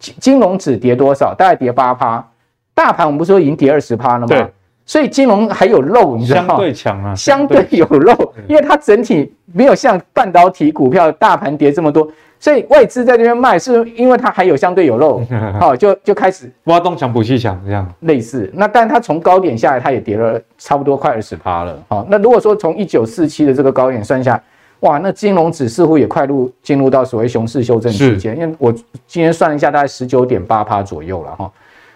金金融指跌多少？大概跌八趴。大盘我们不是说已经跌二十趴了吗？对。所以金融还有肉，你知道吗？相对强啊，相对有肉，因为它整体没有像半导体股票大盘跌这么多。所以外资在这边卖，是因为它还有相对有肉，(laughs) 好，就就开始挖东墙补西墙这样类似。那但它从高点下来，它也跌了差不多快二十趴了。好，那如果说从一九四七的这个高点算下，哇，那金融指似乎也快入进入到所谓熊市修正区间，因为我今天算了一下，大概十九点八趴左右了哈。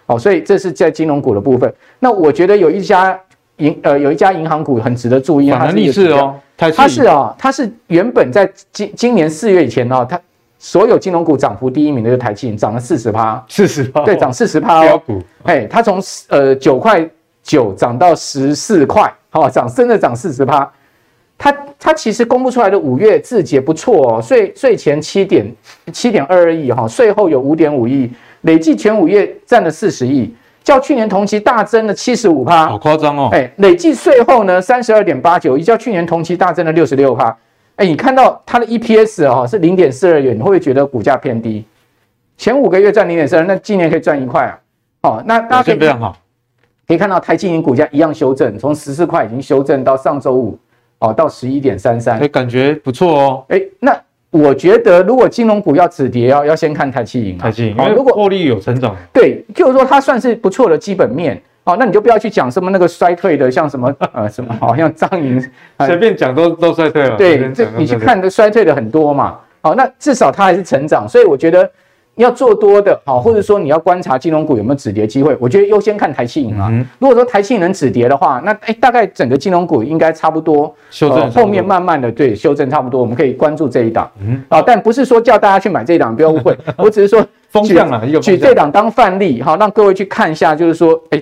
好，所以这是在金融股的部分。那我觉得有一家银呃有一家银行股很值得注意，它是逆势哦，它是啊，它是原本在今今年四月以前呢，它。所有金融股涨幅第一名的就是台积银，涨了四十趴，四十趴，对，涨四十趴哦。哎，它从呃九块九涨到十四块，好，涨真的涨四十趴。它它其实公布出来的五月字节不错哦，税税前七点七点二二亿哈，税后有五点五亿，累计前五月占了四十亿，较去年同期大增了七十五趴，好夸张哦。哎，累计税后呢三十二点八九亿，较去年同期大增了六十六趴。哎，你看到它的 EPS 哦，是零点四二元，你会不会觉得股价偏低？前五个月赚零点四二，那今年可以赚一块啊！哦，那大家可以非常好，可以看到台积电股价一样修正，从十四块已经修正到上周五哦，到十一点三三，哎，感觉不错哦。哎，那我觉得如果金融股要止跌，要要先看台积电，台积银，如果获利有成长，对，就是说它算是不错的基本面。哦，那你就不要去讲什么那个衰退的，像什么 (laughs) 呃什么，好像张颖随便讲都都衰退了。对，这你去看的衰退的很多嘛。好，那至少它还是成长，所以我觉得要做多的，好，或者说你要观察金融股有没有止跌机会，我觉得优先看台企银啊。如果说台企银能止跌的话，那哎大概整个金融股应该差不多修正，后面慢慢的对修正差不多，我们可以关注这一档。嗯，啊，但不是说叫大家去买这一档，不要误会，(laughs) 我只是说风向啊，举这档当范例，好，让各位去看一下，就是说，哎。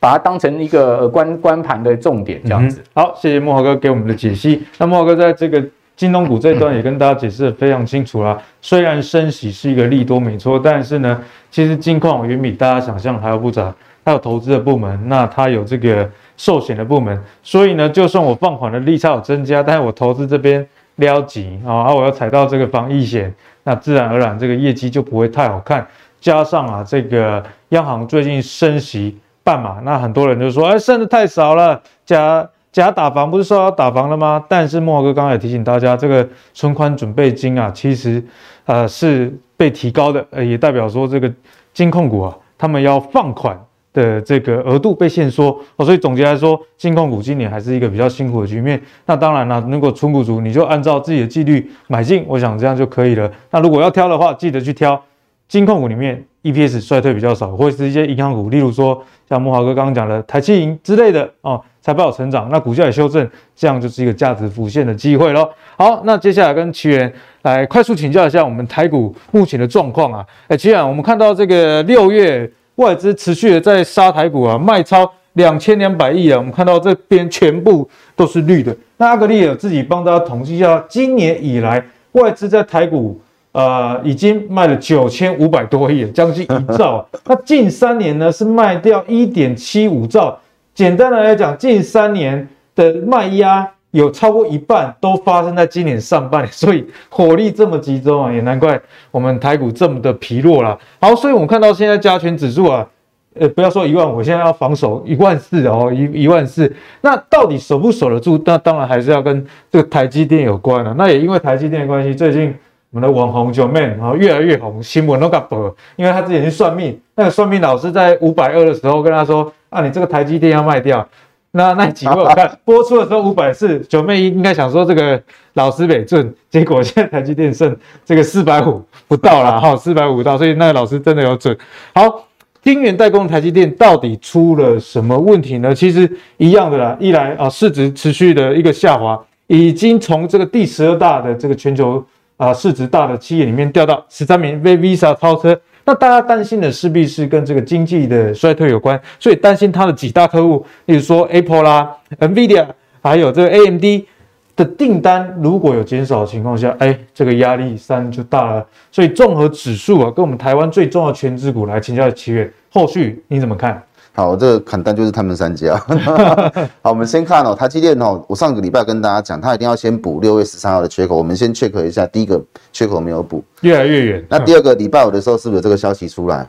把它当成一个观观盘的重点，这样子。嗯、好，谢谢莫豪哥给我们的解析。那莫豪哥在这个金融股这一段也跟大家解释得非常清楚啦。虽然升息是一个利多没错，但是呢，其实金矿远比大家想象还要复杂。它有投资的部门，那它有这个寿险的部门，所以呢，就算我放款的利差有增加，但是我投资这边撩紧啊，我要踩到这个防疫险，那自然而然这个业绩就不会太好看。加上啊，这个央行最近升息。半码，那很多人就说，哎，升的太少了，加假打房不是说要打房了吗？但是慕驊哥刚才也提醒大家，这个存款准备金啊，其实呃是被提高的，呃，也代表说这个金控股啊，他们要放款的这个额度被限缩哦，所以总结来说，金控股今年还是一个比较辛苦的局面。那当然了，如果存股族你就按照自己的纪律买进，我想这样就可以了。那如果要挑的话，记得去挑金控股里面 EPS 衰退比较少，或者是一些银行股，例如说。像慕驊哥刚刚讲的台企银之类的哦，财报有成长，那股价也修正，这样就是一个价值浮现的机会喽。好，那接下来跟奇源来快速请教一下我们台股目前的状况啊。哎，奇源，我们看到这个六月外资持续的在杀台股啊，卖超两千两百亿啊，我们看到这边全部都是绿的。那阿格力有自己帮大家统计一下，今年以来外资在台股。呃，已经卖了九千五百多亿，将近一兆。啊那近三年呢，是卖掉一点七五兆。简单的来讲，近三年的卖压有超过一半都发生在今年上半年，(laughs) 所以火力这么集中啊，也难怪我们台股这么的疲弱啦。好，所以我们看到现在加权指数啊，呃，不要说一万五，现在要防守一万四哦，一一万四。那到底守不守得住？那当然还是要跟这个台积电有关了。那也因为台积电的关系，最近。我们的网红九妹然后，越来越红，新闻都敢播，因为他之前去算命，那个算命老师在五百二的时候跟他说啊，你这个台积电要卖掉，那那集我看，播出的时候五百四，九妹应该想说这个老师没准，结果现在台积电剩这个四百五不到了哈，四百五到，所以那个老师真的有准。好，晶圆代工台积电到底出了什么问题呢？其实一样的啦，一来啊市值持续的一个下滑，已经从这个第十二大的这个全球啊市值大的企业里面掉到十三名，被 Visa 超车。那大家担心的势必是跟这个经济的衰退有关，所以担心它的几大客户，例如说 Apple 啦、NVIDIA，还有这个 AMD 的订单如果有减少的情况下，哎，这个压力三就大了。所以综合指数啊，跟我们台湾最重要的权值股来请教奇岳，后续你怎么看？好，这个砍单就是他们三家。(laughs) 好，我们先看哦，台积电哦，我上个礼拜跟大家讲，它一定要先补六月十三号的缺口。我们先 check 一下，第一个缺口没有补，越来越远。那第二个礼拜五的时候，是不是有这个消息出来？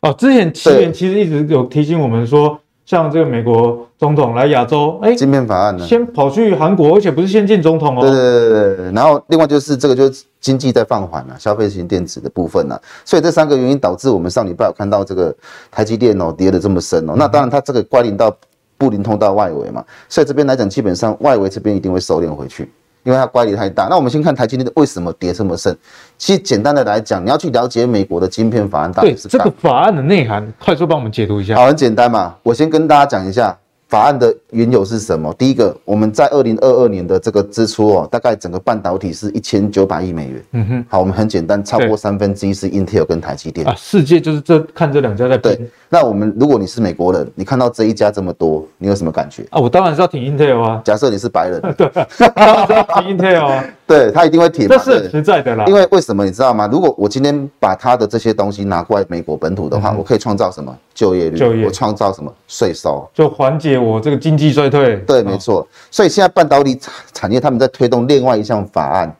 哦，之前奇源其实一直有提醒我们说。像这个美国总统来亚洲，哎，晶片法案呢？先跑去韩国，而且不是先进总统哦。对对对对。然后另外就是这个就是经济在放缓了，消费型电子的部分呢。所以这三个原因导致我们上礼拜有看到这个台积电哦跌的这么深哦。那当然它这个关联到布林通道外围嘛，所以这边来讲基本上外围这边一定会收敛回去。因为它乖离太大，那我们先看台积电为什么跌这么深。其实简单的来讲，你要去了解美国的晶片法案，到底是这个法案的内涵，快速帮我们解读一下。好，很简单嘛，我先跟大家讲一下。法案的缘由是什么？第一个，我们在二零二二年的这个支出哦，大概整个半导体是一千九百亿美元。嗯哼，好，我们很简单，超过三分之一是 Intel 跟台积电啊。世界就是这看这两家在。对，那我们如果你是美国人，你看到这一家这么多，你有什么感觉啊？我当然是要挺 Intel 啊。假设你是白人，(laughs) 对，当然是要挺 Intel 啊。(laughs) 对，他一定会挺。这是实在的啦。因为为什么你知道吗？如果我今天把他的这些东西拿过来美国本土的话，嗯、我可以创造什么就业率？就业。我创造什么税收？就缓解我这个经济。衰退对，没错。所以现在半导体产业他们在推动另外一项法案，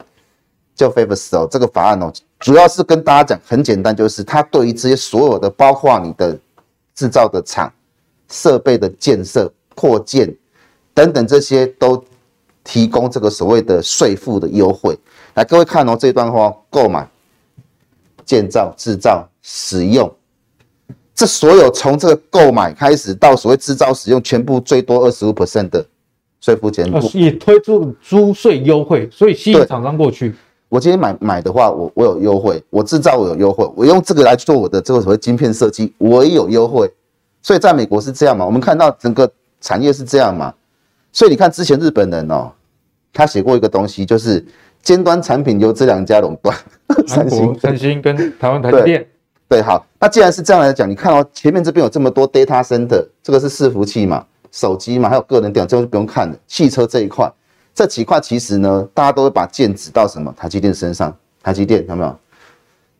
叫 FABS 哦。这个法案哦，主要是跟大家讲，很简单，就是它对于这些所有的，包括你的制造的厂、设备的建设、扩建等等这些，都提供这个所谓的税负的优惠。来，各位看哦，这段话，购买、建造、制造、使用。这所有从这个购买开始到所谓制造使用，全部最多二十五 percent 的税负减免，也推出租税优惠，所以吸引厂商过去。我今天买买的话，我我有优惠，我制造我有优惠，我用这个来做我的这个所谓晶片设计，我也有优惠。所以在美国是这样嘛？我们看到整个产业是这样嘛？所以你看之前日本人哦，他写过一个东西，就是尖端产品由这两家垄断，(laughs) 三星、三星跟台湾台积电。对，好，那既然是这样来讲，你看哦，前面这边有这么多 data center，这个是伺服器嘛，手机嘛，还有个人电脑，这个就不用看了。汽车这一块，这几块其实呢，大家都会把剑指到什么？台积电身上。台积电有没有？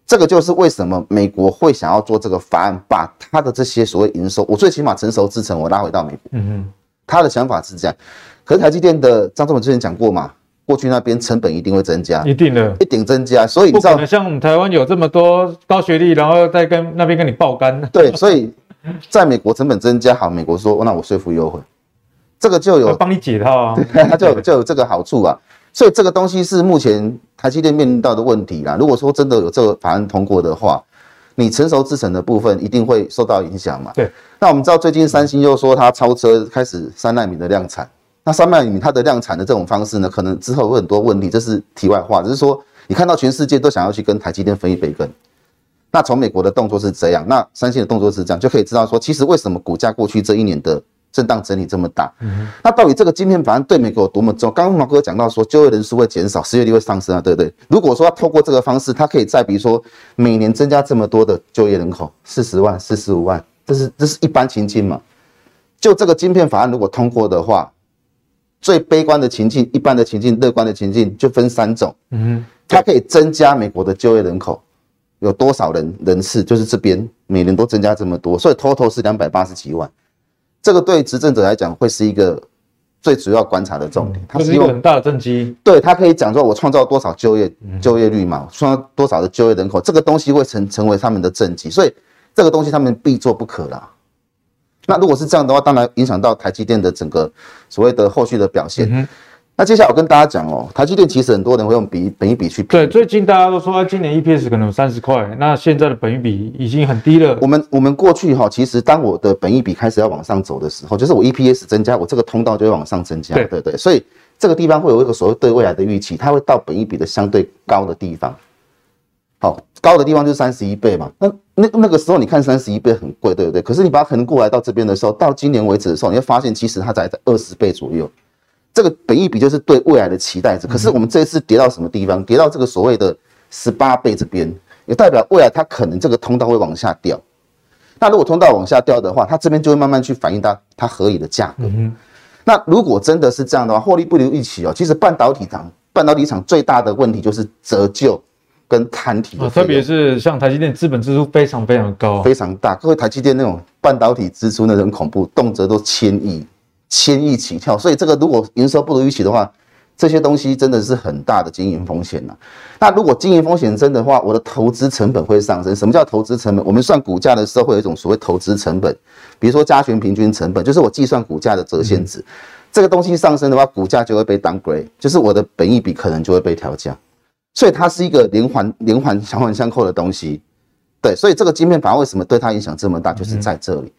这个就是为什么美国会想要做这个法案，把他的这些所谓营收，我最起码成熟制程我拉回到美国。嗯哼，他的想法是这样。可是台积电的张忠谋之前讲过嘛。过去那边成本一定会增加，一定的，一定增加，所以你知道，像我们台湾有这么多高学历，然后再跟那边跟你爆肝，对，所以在美国成本增加，好，美国说，那我税负优惠，这个就有帮你解套啊，(laughs) 对，它就有就有这个好处啊，所以这个东西是目前台积电面临到的问题啦。如果说真的有这个法案通过的话，你成熟制程的部分一定会受到影响嘛。对，那我们知道最近三星又说它超车，开始三纳米的量产。那三百米它的量产的这种方式呢，可能之后有很多问题，这是题外话。只是说，你看到全世界都想要去跟台积电分一杯羹。那从美国的动作是这样，那三星的动作是这样，就可以知道说，其实为什么股价过去这一年的震荡整理这么大。嗯。那到底这个晶片法案对美国有多么重要？刚刚毛哥讲到说，就业人数会减少，失业率会上升啊，对不对？如果说他透过这个方式，它可以再比如说每年增加这么多的就业人口，四十万、四十五万，这是这是一般情境嘛？就这个晶片法案如果通过的话。最悲观的情境，一般的情境，乐观的情境，就分三种。嗯哼，它可以增加美国的就业人口，有多少人人次？就是这边每年都增加这么多，所以 total 是两百八十几万。这个对执政者来讲会是一个最主要观察的重点。它、嗯、是一个很大的政绩。对，它可以讲说，我创造多少就业就业率嘛，创造多少的就业人口，这个东西会成成为他们的政绩，所以这个东西他们必做不可啦。那如果是这样的话，当然影响到台积电的整个所谓的后续的表现。那接下来我跟大家讲哦，台积电其实很多人会用比本益比去比。对，最近大家都说啊，今年 EPS 可能有三十块，那现在的本益比已经很低了。我们我们过去哈，其实当我的本益比开始要往上走的时候，就是我 EPS 增加，我这个通道就会往上增加。对对对，所以这个地方会有一个所谓对未来的预期，它会到本益比的相对高的地方。好，高的地方就是三十一倍嘛。那那那个时候你看三十一倍很贵，对不对？可是你把它可能过来到这边的时候，到今年为止的时候，你会发现其实它才在二十倍左右。这个本益比就是对未来的期待值，可是我们这一次跌到什么地方？跌到这个所谓的十八倍这边，也代表未来它可能这个通道会往下掉。那如果通道往下掉的话，它这边就会慢慢去反映到它合理的价格。那如果真的是这样的话，获利不如预期哦。其实半导体厂，半导体厂最大的问题就是折旧跟摊体的，特别是像台积电资本支出非常非常高，非常大。各位台积电那种半导体支出那种恐怖，动辄都千亿。千亿起跳，所以这个如果营收不如预期的话，这些东西真的是很大的经营风险呐。那如果经营风险真的话，我的投资成本会上升。什么叫投资成本？我们算股价的时候会有一种所谓投资成本，比如说加权平均成本，就是我计算股价的折现值。这个东西上升的话，股价就会被 downgrade，就是我的本益比可能就会被调降。所以它是一个连环连环环环相扣的东西。对，所以这个晶片法为什么对它影响这么大，就是在这里。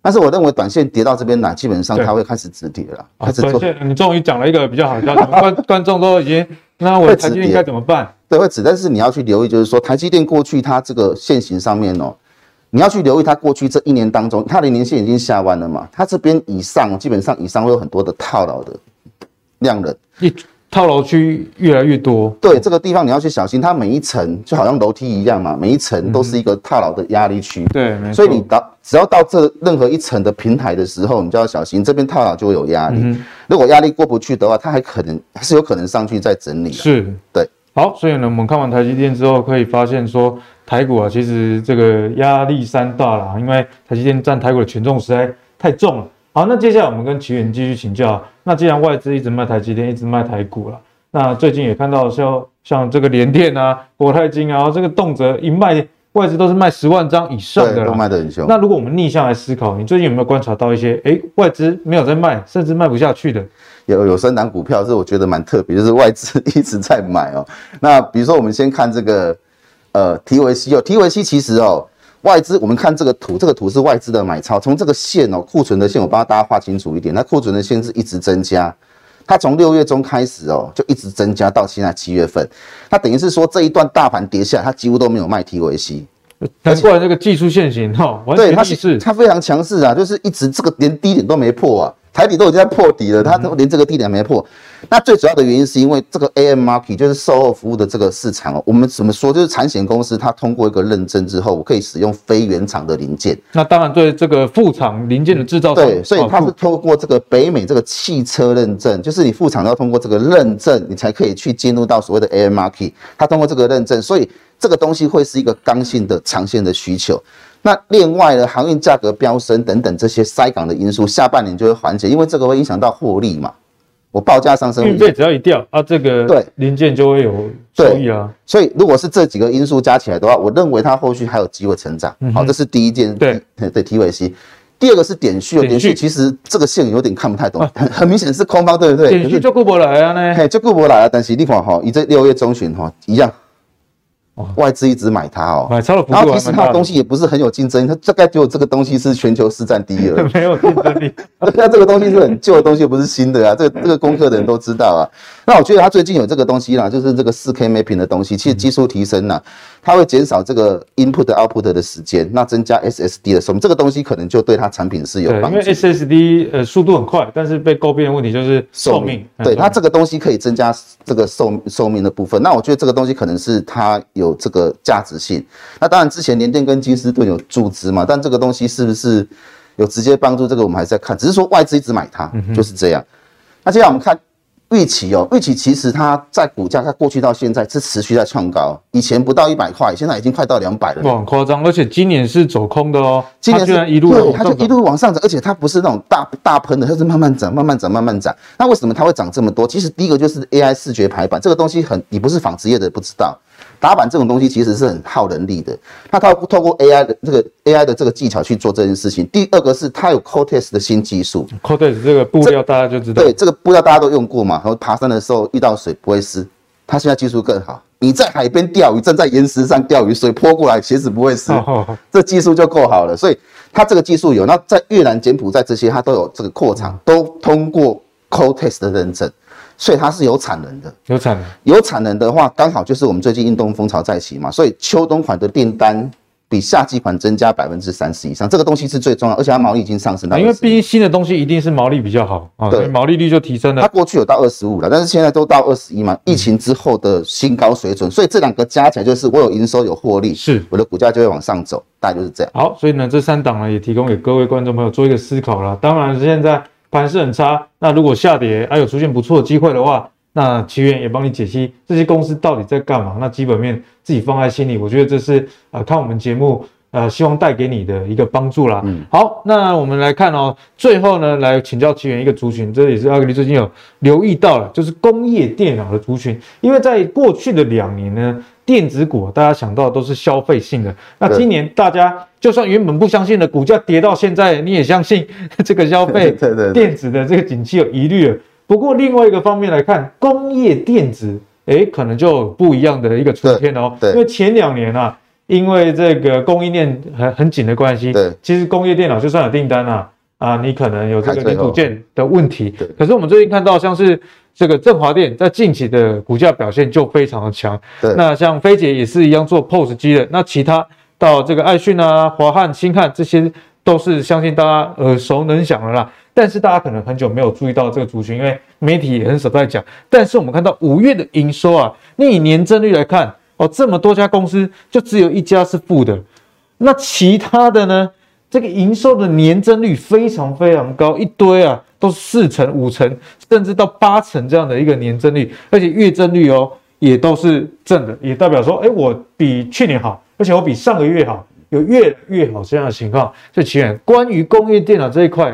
但是我认为短线跌到这边来，基本上它会开始止跌了。开始做。你终于讲了一个比较好的消息，(laughs) 观观众都已经，那我台积电应该怎么办？对，会止。但是你要去留意，就是说台积电过去它这个线型上面哦，你要去留意它过去这一年当中，它的年线已经下弯了嘛，它这边以上基本上以上会有很多的套牢的量能。套牢区越来越多，对这个地方你要去小心，它每一层就好像楼梯一样嘛，每一层都是一个套牢的压力区。对，所以你到只要到这任何一层的平台的时候，你就要小心，这边套牢就会有压力。如果压力过不去的话，它还可能还是有可能上去再整理。是，对。好，所以呢，我们看完台积电之后，可以发现说，台股啊，其实这个压力山大了，因为台积电占台股的权重实在太重了。好，那接下来我们跟奇源继续请教。那既然外资一直卖台积电，一直卖台股了，那最近也看到像像这个联电啊、国泰金啊，这个动辄一卖，外资都是卖十万张以上的，都卖得很凶。那如果我们逆向来思考，你最近有没有观察到一些，哎，外资没有在卖，甚至卖不下去的？有有三档股票是我觉得蛮特别，就是外资一直在买哦。那比如说我们先看这个，呃，提维 c 哦，提维 c 其实哦。外资，我们看这个图，这个图是外资的买超。从这个线哦，库存的线，我帮大家画清楚一点。那库存的线是一直增加，它从六月中开始哦，就一直增加到现在七月份。它等于是说这一段大盘跌下来，它几乎都没有卖 TVC。难怪这个技术线型哈，对，它是它非常强势啊，就是一直这个连低点都没破啊。台底都已经在破底了，它都连这个低点没破。那最主要的原因是因为这个 AM Market 就是售后服务的这个市场哦。我们怎么说？就是产险公司它通过一个认证之后，我可以使用非原厂的零件。那当然对这个副厂零件的制造商，对，所以它是通过这个北美这个汽车认证，就是你副厂要通过这个认证，你才可以去进入到所谓的 AM Market。它通过这个认证，所以这个东西会是一个刚性的长线的需求。那另外呢，航运价格飙升等等这些塞港的因素，下半年就会缓解，因为这个会影响到获利嘛。我报价上升，运费只要一掉啊，这个对零件就会有收益啊。所以如果是这几个因素加起来的话，我认为它后续还有机会成长。好，这是第一件。对对，TVC。第二个是点序哦，点序其实这个线有点看不太懂，很很明显是空方，对不对？点序就顾不来啊呢，嘿，就顾不来啊。但是你看哈，以这六月中旬哈一样。外资一直买它哦，买超了，然后其实它的东西也不是很有竞争力，它大概只有这个东西是全球市占第一而已，没有竞争力。(laughs) 那这个东西是很旧的东西，不是新的啊。这个这个功课的人都知道啊。那我觉得它最近有这个东西啦，就是这个四 K mapping 的东西，其实技术提升了，它会减少这个 input output 的时间，那增加 SSD 的时候，这个东西可能就对它产品是有帮助。因为 SSD 呃速度很快，但是被诟病的问题就是寿命。对，它这个东西可以增加这个寿寿命的部分。那我觉得这个东西可能是它有这个价值性。那当然之前联电跟金士顿有注资嘛，但这个东西是不是有直接帮助？这个我们还是在看，只是说外资一直买它，就是这样。那接下来我们看。预期哦，预期其实它在股价，它过去到现在是持续在创高，以前不到一百块，现在已经快到两百了。哇，很夸张！而且今年是走空的哦，今年居然一路对，它就一路往上涨，而且它不是那种大大喷的，它是慢慢涨，慢慢涨，慢慢涨。那为什么它会涨这么多？其实第一个就是 AI 视觉排版这个东西很，你不是纺织业的不知道打板这种东西其实是很耗人力的。那它透过 AI 的这个 AI 的这个技巧去做这件事情。第二个是它有 Cortex 的新技术，Cortex 这个布料大家就知道，对，这个布料大家都用过嘛。然后爬山的时候遇到水不会湿，它现在技术更好。你在海边钓鱼，站在岩石上钓鱼，水泼过来，鞋子不会湿，这技术就够好了。所以它这个技术有，那在越南、柬埔寨这些，它都有这个扩厂，都通过 Cortex 的认证，所以它是有产能的。有产能，有产能的话，刚好就是我们最近运动风潮再起嘛，所以秋冬款的订单。比夏季款增加百分之三十以上，这个东西是最重要，而且它毛利已经上升到。因为毕竟新的东西一定是毛利比较好啊，对，毛利率就提升了。它过去有到二十五了，但是现在都到二十一嘛，疫情之后的新高水准，所以这两个加起来就是我有营收有获利，是我的股价就会往上走，大概就是这样。好，所以呢，这三档呢也提供给各位观众朋友做一个思考了。当然现在盘势很差，那如果下跌还有出现不错的机会的话。那奇源也帮你解析这些公司到底在干嘛？那基本面自己放在心里，我觉得这是呃看我们节目呃希望带给你的一个帮助啦。嗯，好，那我们来看哦，最后呢来请教奇源一个族群，这也是阿格力最近有留意到了，就是工业电脑的族群，因为在过去的两年呢，电子股大家想到的都是消费性的，那今年大家就算原本不相信的股价跌到现在，你也相信 (laughs) 这个消费电子的这个景气有疑虑了。不过另外一个方面来看，工业电子，诶，可能就不一样的一个出现哦。对，因为前两年啊，因为这个供应链很很紧的关系，对，其实工业电脑就算有订单啊，啊，你可能有这个零组件的问题。可是我们最近看到，像是这个振华电在近期的股价表现就非常的强。对。那像飞姐也是一样做 POS 机的，那其他到这个爱讯啊、华汉、新汉这些。都是相信大家耳熟能详的啦，但是大家可能很久没有注意到这个族群，因为媒体也很少在讲。但是我们看到五月的营收啊，你以年增率来看哦，这么多家公司就只有一家是负的，那其他的呢？这个营收的年增率非常非常高，一堆啊都是四成、五成，甚至到八成这样的一个年增率，而且月增率哦也都是正的，也代表说，哎，我比去年好，而且我比上个月好。有越越好这样的情况，所以奇源关于工业电脑这一块，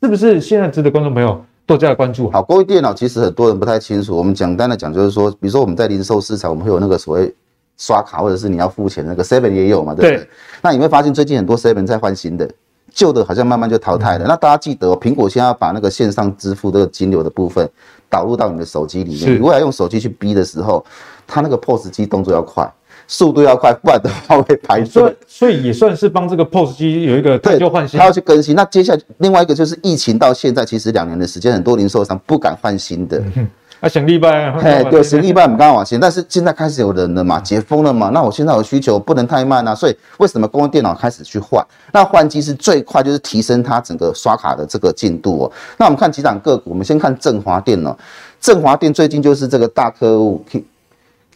是不是现在值得观众朋友多加关注？好，工业电脑其实很多人不太清楚。我们简单的讲，就是说，比如说我们在零售市场，我们会有那个所谓刷卡或者是你要付钱那个 Seven 也有嘛，对不对？对。那你会发现最近很多 Seven 在换新的，旧的好像慢慢就淘汰了。嗯、那大家记得、哦，苹果现在要把那个线上支付这个金流的部分导入到你的手机里面，你未来用手机去逼的时候，它那个 POS 机动作要快。速度要快，不然的话会排队。所以，所以也算是帮这个 POS 机有一个对旧换新。他要去更新。那接下来另外一个就是疫情到现在，其实两年的时间，很多零售商不敢换新的。嗯、啊，省力办。哎，对，省力办，我们刚刚往前。但是现在开始有人了嘛，解封了嘛，那我现在有需求，不能太慢啊。所以为什么公用电脑开始去换？那换机是最快，就是提升它整个刷卡的这个进度哦。那我们看几档个股，我们先看振华电哦。振华电最近就是这个大客户。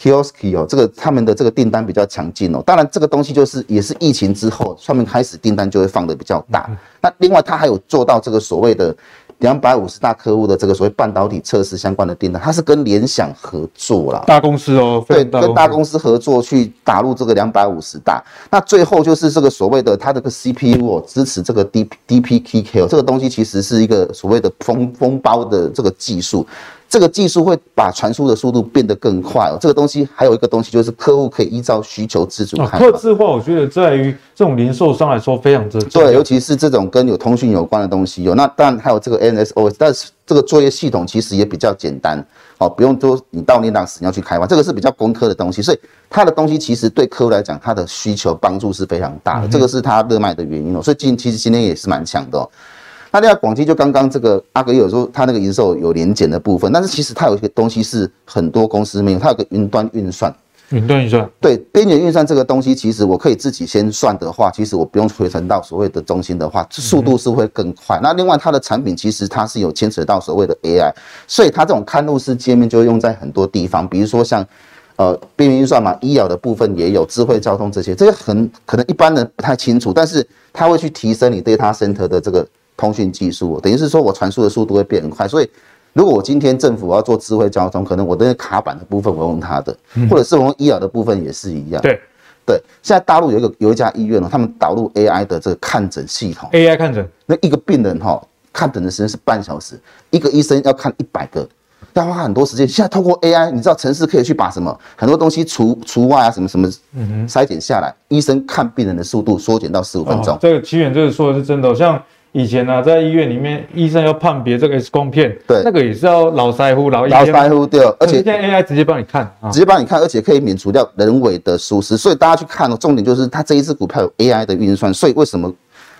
Kiosk 哦，这个他们的这个订单比较强劲哦。当然，这个东西就是也是疫情之后，上面开始订单就会放的比较大。那另外，它还有做到这个所谓的两百五十大客户的这个所谓半导体测试相关的订单，它是跟联想合作啦，大公司哦，对，跟大公司合作去打入这个两百五十大。那最后就是这个所谓的它这个 CPU 哦，支持这个 D DPKK 哦，这个东西其实是一个所谓的封封包的这个技术。这个技术会把传输的速度变得更快哦。这个东西还有一个东西，就是客户可以依照需求自主开发。客制化，我觉得在于这种零售商来说非常之重要。对，尤其是这种跟有通讯有关的东西有。那当然还有这个 NSOS，但是这个作业系统其实也比较简单哦，不用说你到那档时你要去开发，这个是比较工科的东西，所以它的东西其实对客户来讲，它的需求帮助是非常大的。这个是它热卖的原因哦。所以今其实今天也是蛮强的哦。那另外广基就刚刚这个阿格有说他那个营收有年减的部分，但是其实它有一个东西是很多公司没有，它有个云端运算。云端运算。对，边缘运算这个东西，其实我可以自己先算的话，其实我不用回传到所谓的中心的话，速度是会更快。那另外它的产品其实它是有牵扯到所谓的 AI，所以它这种看路式界面就会用在很多地方，比如说像呃边缘运算嘛，医疗的部分也有，智慧交通这些，这些很可能一般人不太清楚，但是它会去提升你 data center 的这个。通讯技术等于是说我传输的速度会变很快，所以如果我今天政府我要做智慧交通，可能我的卡板的部分我用它的，或者是我用医疗的部分也是一样。对对，现在大陆有一个有一家医院呢，他们导入 AI 的这个看诊系统，AI 看诊，那一个病人哈看诊的时间是半小时，一个医生要看一百个要花很多时间。现在透过 AI，你知道城市可以去把什么很多东西除除外啊，什么什么筛减下来，医生看病人的速度缩减到十五分钟。哦，这个奇远这个说的是真的，像。以前呢、啊，在医院里面，医生要判别这个 X 光片，对，那个也是要老腮乎、老老腮乎对，而且现在 AI 直接帮你看，直接帮你看，而且可以免除掉人为的疏失，所以大家去看哦，重点就是它这一只股票有 AI 的运算，所以为什么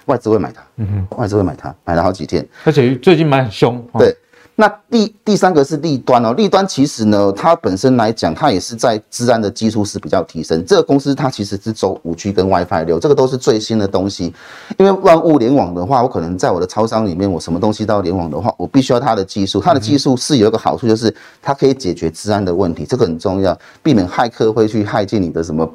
外资会买它？嗯哼，外资会买它，买了好几天，而且最近买很凶，对。哦那第第三个是利端哦，利端其实呢，它本身来讲，它也是在治安的技术是比较提升。这个公司它其实是走五 G 跟 WiFi 六，这个都是最新的东西。因为万物联网的话，我可能在我的超商里面，我什么东西都要联网的话，我必须要它的技术。它的技术是有一个好处，就是它可以解决治安的问题，这个很重要，避免骇客会去骇进你的什么。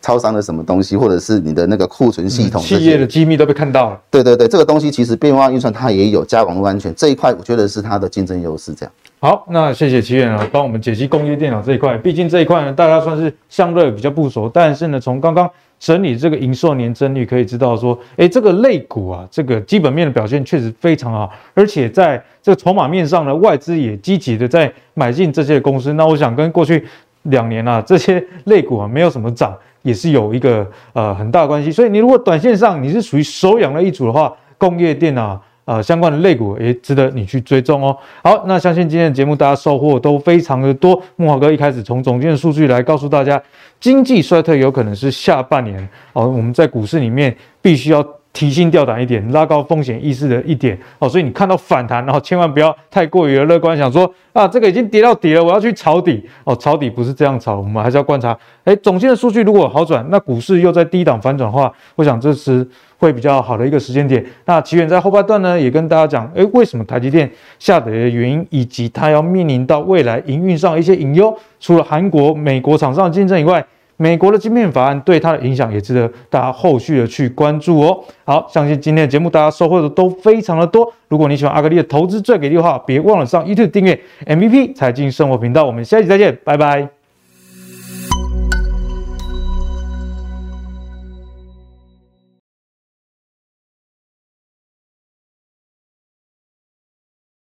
超商的什么东西，或者是你的那个库存系统，企业的机密都被看到了。对对对，这个东西其实变化运算它也有加网络安全这一块，我觉得是它的竞争优势。这样。好，那谢谢奇远啊，帮我们解析工业电脑这一块。毕竟这一块呢，大家算是相对比较不熟，但是呢，从刚刚整理这个营收年增率可以知道说，哎，这个类股啊，这个基本面的表现确实非常好，而且在这个筹码面上呢，外资也积极的在买进这些公司。那我想跟过去两年啊，这些类股啊，没有什么涨。也是有一个呃很大关系，所以你如果短线上你是属于手养的一组的话，工业电脑呃相关的类股也值得你去追踪哦。好，那相信今天的节目大家收获都非常的多。木华哥一开始从总监的数据来告诉大家，经济衰退有可能是下半年哦，我们在股市里面必须要。提心吊胆一点，拉高风险意识的一点哦，所以你看到反弹，然后千万不要太过于乐观，想说啊，这个已经跌到底了，我要去抄底哦，抄底不是这样抄，我们还是要观察。哎，总线的数据如果好转，那股市又在低档反转的话，我想这是会比较好的一个时间点。那奇远在后半段呢，也跟大家讲，哎，为什么台积电下跌的原因，以及它要面临到未来营运上一些隐忧，除了韩国、美国厂商的竞争以外。美国的晶片法案对它的影响也值得大家后续的去关注哦。好，相信今天的节目大家收获的都非常的多。如果你喜欢阿格力的投资最给力的话，别忘了上 YouTube 订阅 MVP 财经生活频道。我们下期再见，拜拜。